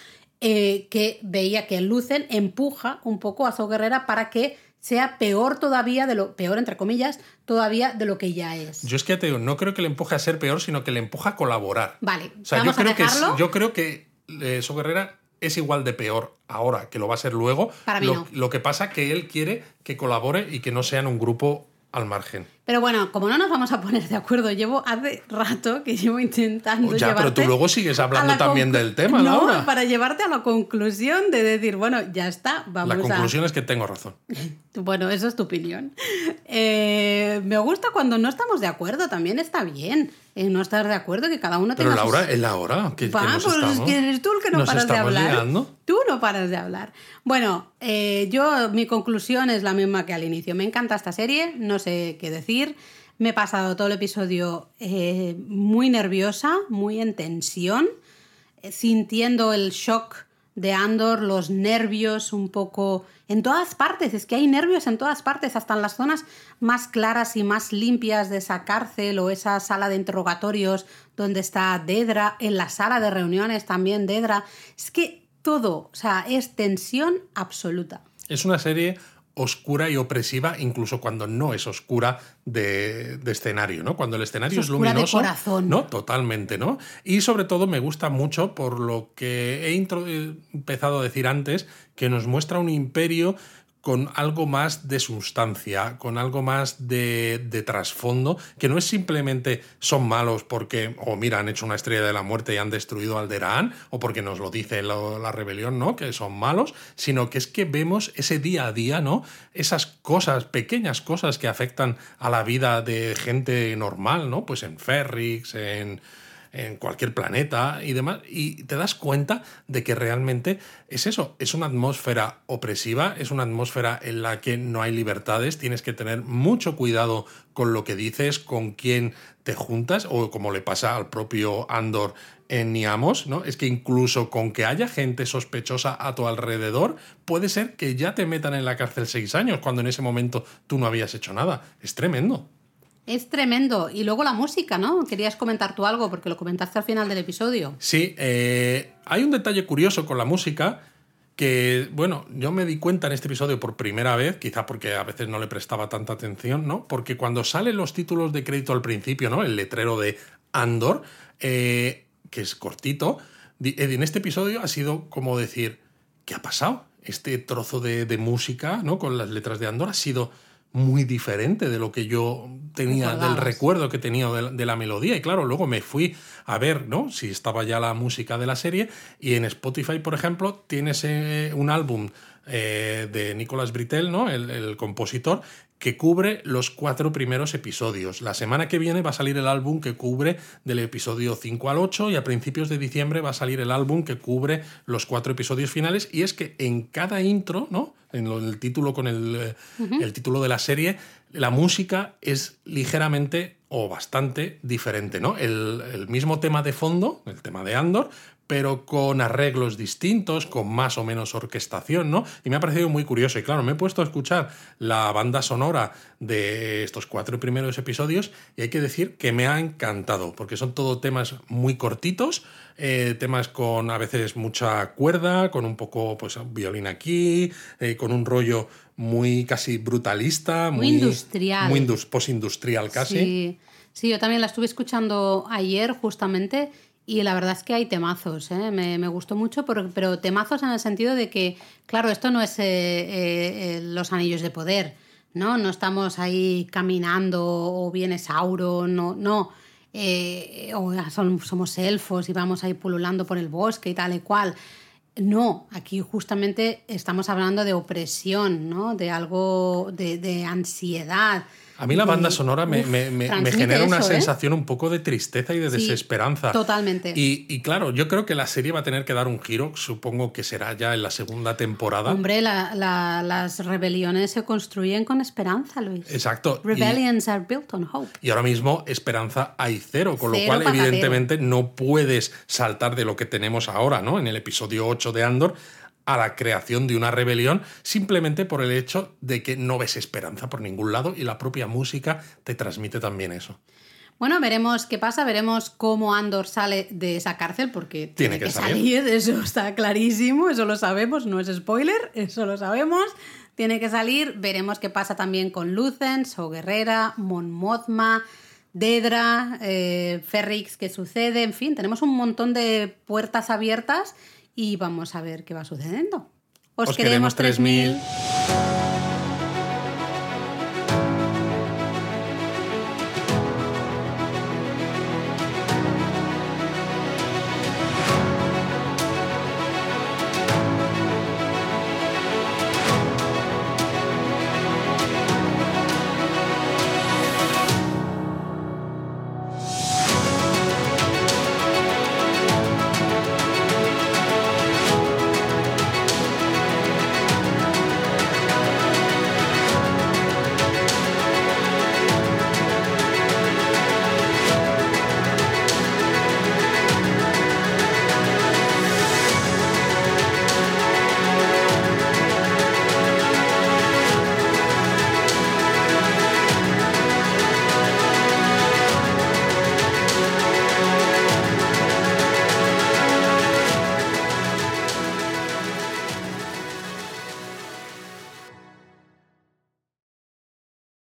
eh, que veía que Lucen empuja un poco a Zo Guerrera para que sea peor todavía de lo peor entre comillas todavía de lo que ya es. Yo es que te digo, no creo que le empuje a ser peor, sino que le empuja a colaborar. Vale, o sea, yo creo que yo creo que eh, So Guerrera es igual de peor ahora que lo va a ser luego. Para mí lo, no. lo que pasa que él quiere que colabore y que no sean un grupo al margen. Pero bueno, como no nos vamos a poner de acuerdo, llevo hace rato que llevo intentando. Ya, pero tú luego sigues hablando también del tema, no, Laura. para llevarte a la conclusión de decir, bueno, ya está, vamos a. La conclusión es que tengo razón. bueno, eso es tu opinión. Eh, me gusta cuando no estamos de acuerdo, también está bien. Eh, no estar de acuerdo, que cada uno tenga. Pero Laura, es la hora. Que, pues es que eres tú el que no paras de hablar. Tú no paras de hablar. Bueno, eh, yo, mi conclusión es la misma que al inicio. Me encanta esta serie, no sé qué decir me he pasado todo el episodio eh, muy nerviosa, muy en tensión, eh, sintiendo el shock de Andor, los nervios un poco en todas partes, es que hay nervios en todas partes, hasta en las zonas más claras y más limpias de esa cárcel o esa sala de interrogatorios donde está Dedra, en la sala de reuniones también Dedra, es que todo, o sea, es tensión absoluta. Es una serie oscura y opresiva, incluso cuando no es oscura de, escenario, ¿no? Cuando el escenario es, luminoso. corazón. ¿no? Totalmente, ¿no? Y sobre todo me gusta mucho por lo que he empezado a decir antes, que nos muestra un imperio con algo más de sustancia, con algo más de, trasfondo, que no es simplemente son malos porque, o mira, han hecho una estrella de la muerte y han destruido Alderaan, o porque nos lo dice la, rebelión, ¿no? Que son malos, sino que es que vemos ese día a día, ¿no? Esas cosas, pequeñas cosas que afectan a la vida de gente normal, ¿no? Pues en Ferrix, en en cualquier planeta y demás, y te das cuenta de que realmente es eso, es una atmósfera opresiva, es una atmósfera en la que no hay libertades, tienes que tener mucho cuidado con lo que dices, con quién te juntas, o como le pasa al propio Andor en Niamos, ¿no? Es que incluso con que haya gente sospechosa a tu alrededor, puede ser que ya te metan en la cárcel seis años, cuando en ese momento tú no habías hecho nada. Es tremendo. Es tremendo. Y luego la música, ¿no? Querías comentar tú algo porque lo comentaste al final del episodio. Sí, eh, hay un detalle curioso con la música que, bueno, yo me di cuenta en este episodio por primera vez, quizá porque a veces no le prestaba tanta atención, ¿no? Porque cuando salen los títulos de crédito al principio, ¿no? El letrero de Andor, eh, que es cortito, eh, en este episodio ha sido como decir, ¿qué ha pasado? Este trozo de, de música, ¿no? Con las letras de Andor ha sido muy diferente de lo que yo tenía, del recuerdo que tenía de la, melodía. Y claro, luego me fui a ver, ¿no? Si estaba ya la música de la serie. Y en Spotify, por ejemplo, tienes eh, un álbum eh, de Nicolas Britel, ¿no? el, compositor, que cubre los cuatro primeros episodios. La semana que viene va a salir el álbum que cubre del episodio 5 al 8 y a principios de diciembre va a salir el álbum que cubre los cuatro episodios finales. Y es que en cada intro, ¿no? En el título con el, eh, el título de la serie, la música es ligeramente o bastante diferente, ¿no? El, el, mismo tema de fondo, el tema de Andor, pero con arreglos distintos, con más o menos orquestación, ¿no? Y me ha parecido muy curioso. Y claro, me he puesto a escuchar la banda sonora de estos cuatro primeros episodios y hay que decir que me ha encantado, porque son todo temas muy cortitos, eh, temas con a veces mucha cuerda, con un poco, pues, violín aquí, eh, con un rollo muy casi brutalista, muy, industrial. Muy postindustrial casi. Sí. sí, yo también la estuve escuchando ayer justamente y la verdad es que hay temazos, ¿eh? me, gustó mucho, pero, temazos en el sentido de que, claro, esto no es eh, eh, los anillos de poder, ¿no? No estamos ahí caminando o viene Sauro, no, no. o somos elfos y vamos ahí pululando por el bosque y tal y cual. No, aquí justamente estamos hablando de opresión, ¿no? De algo, de, de ansiedad, A mí la banda sonora me, Uf, me- me- me transmite genera una eso, ¿eh? sensación un poco de tristeza y de Sí, desesperanza. totalmente. Y, y claro, yo creo que la serie va a tener que dar un giro, supongo que será ya en la segunda temporada. Hombre, la- la- las rebeliones se construyen con esperanza, Luis. Exacto. Y- Rebellions are built on hope. Y ahora mismo esperanza hay cero, con lo cual patatero. evidentemente no puedes saltar de lo que tenemos ahora, ¿no? En el episodio 8 de Andor a la creación de una rebelión simplemente por el hecho de que no ves esperanza por ningún lado y la propia música te transmite también eso. Bueno, veremos qué pasa, veremos cómo Andor sale de esa cárcel, porque tiene, que que, salir. salir. eso está clarísimo, eso lo sabemos, no es spoiler, eso lo sabemos. Tiene que salir, veremos qué pasa también con Lucen, So Guerrera, Mon Mothma, Dedra, eh, Ferrix, qué sucede, en fin, tenemos un montón de puertas abiertas y vamos a ver qué va sucediendo. Os, Os queremos queremos 3000. 3000.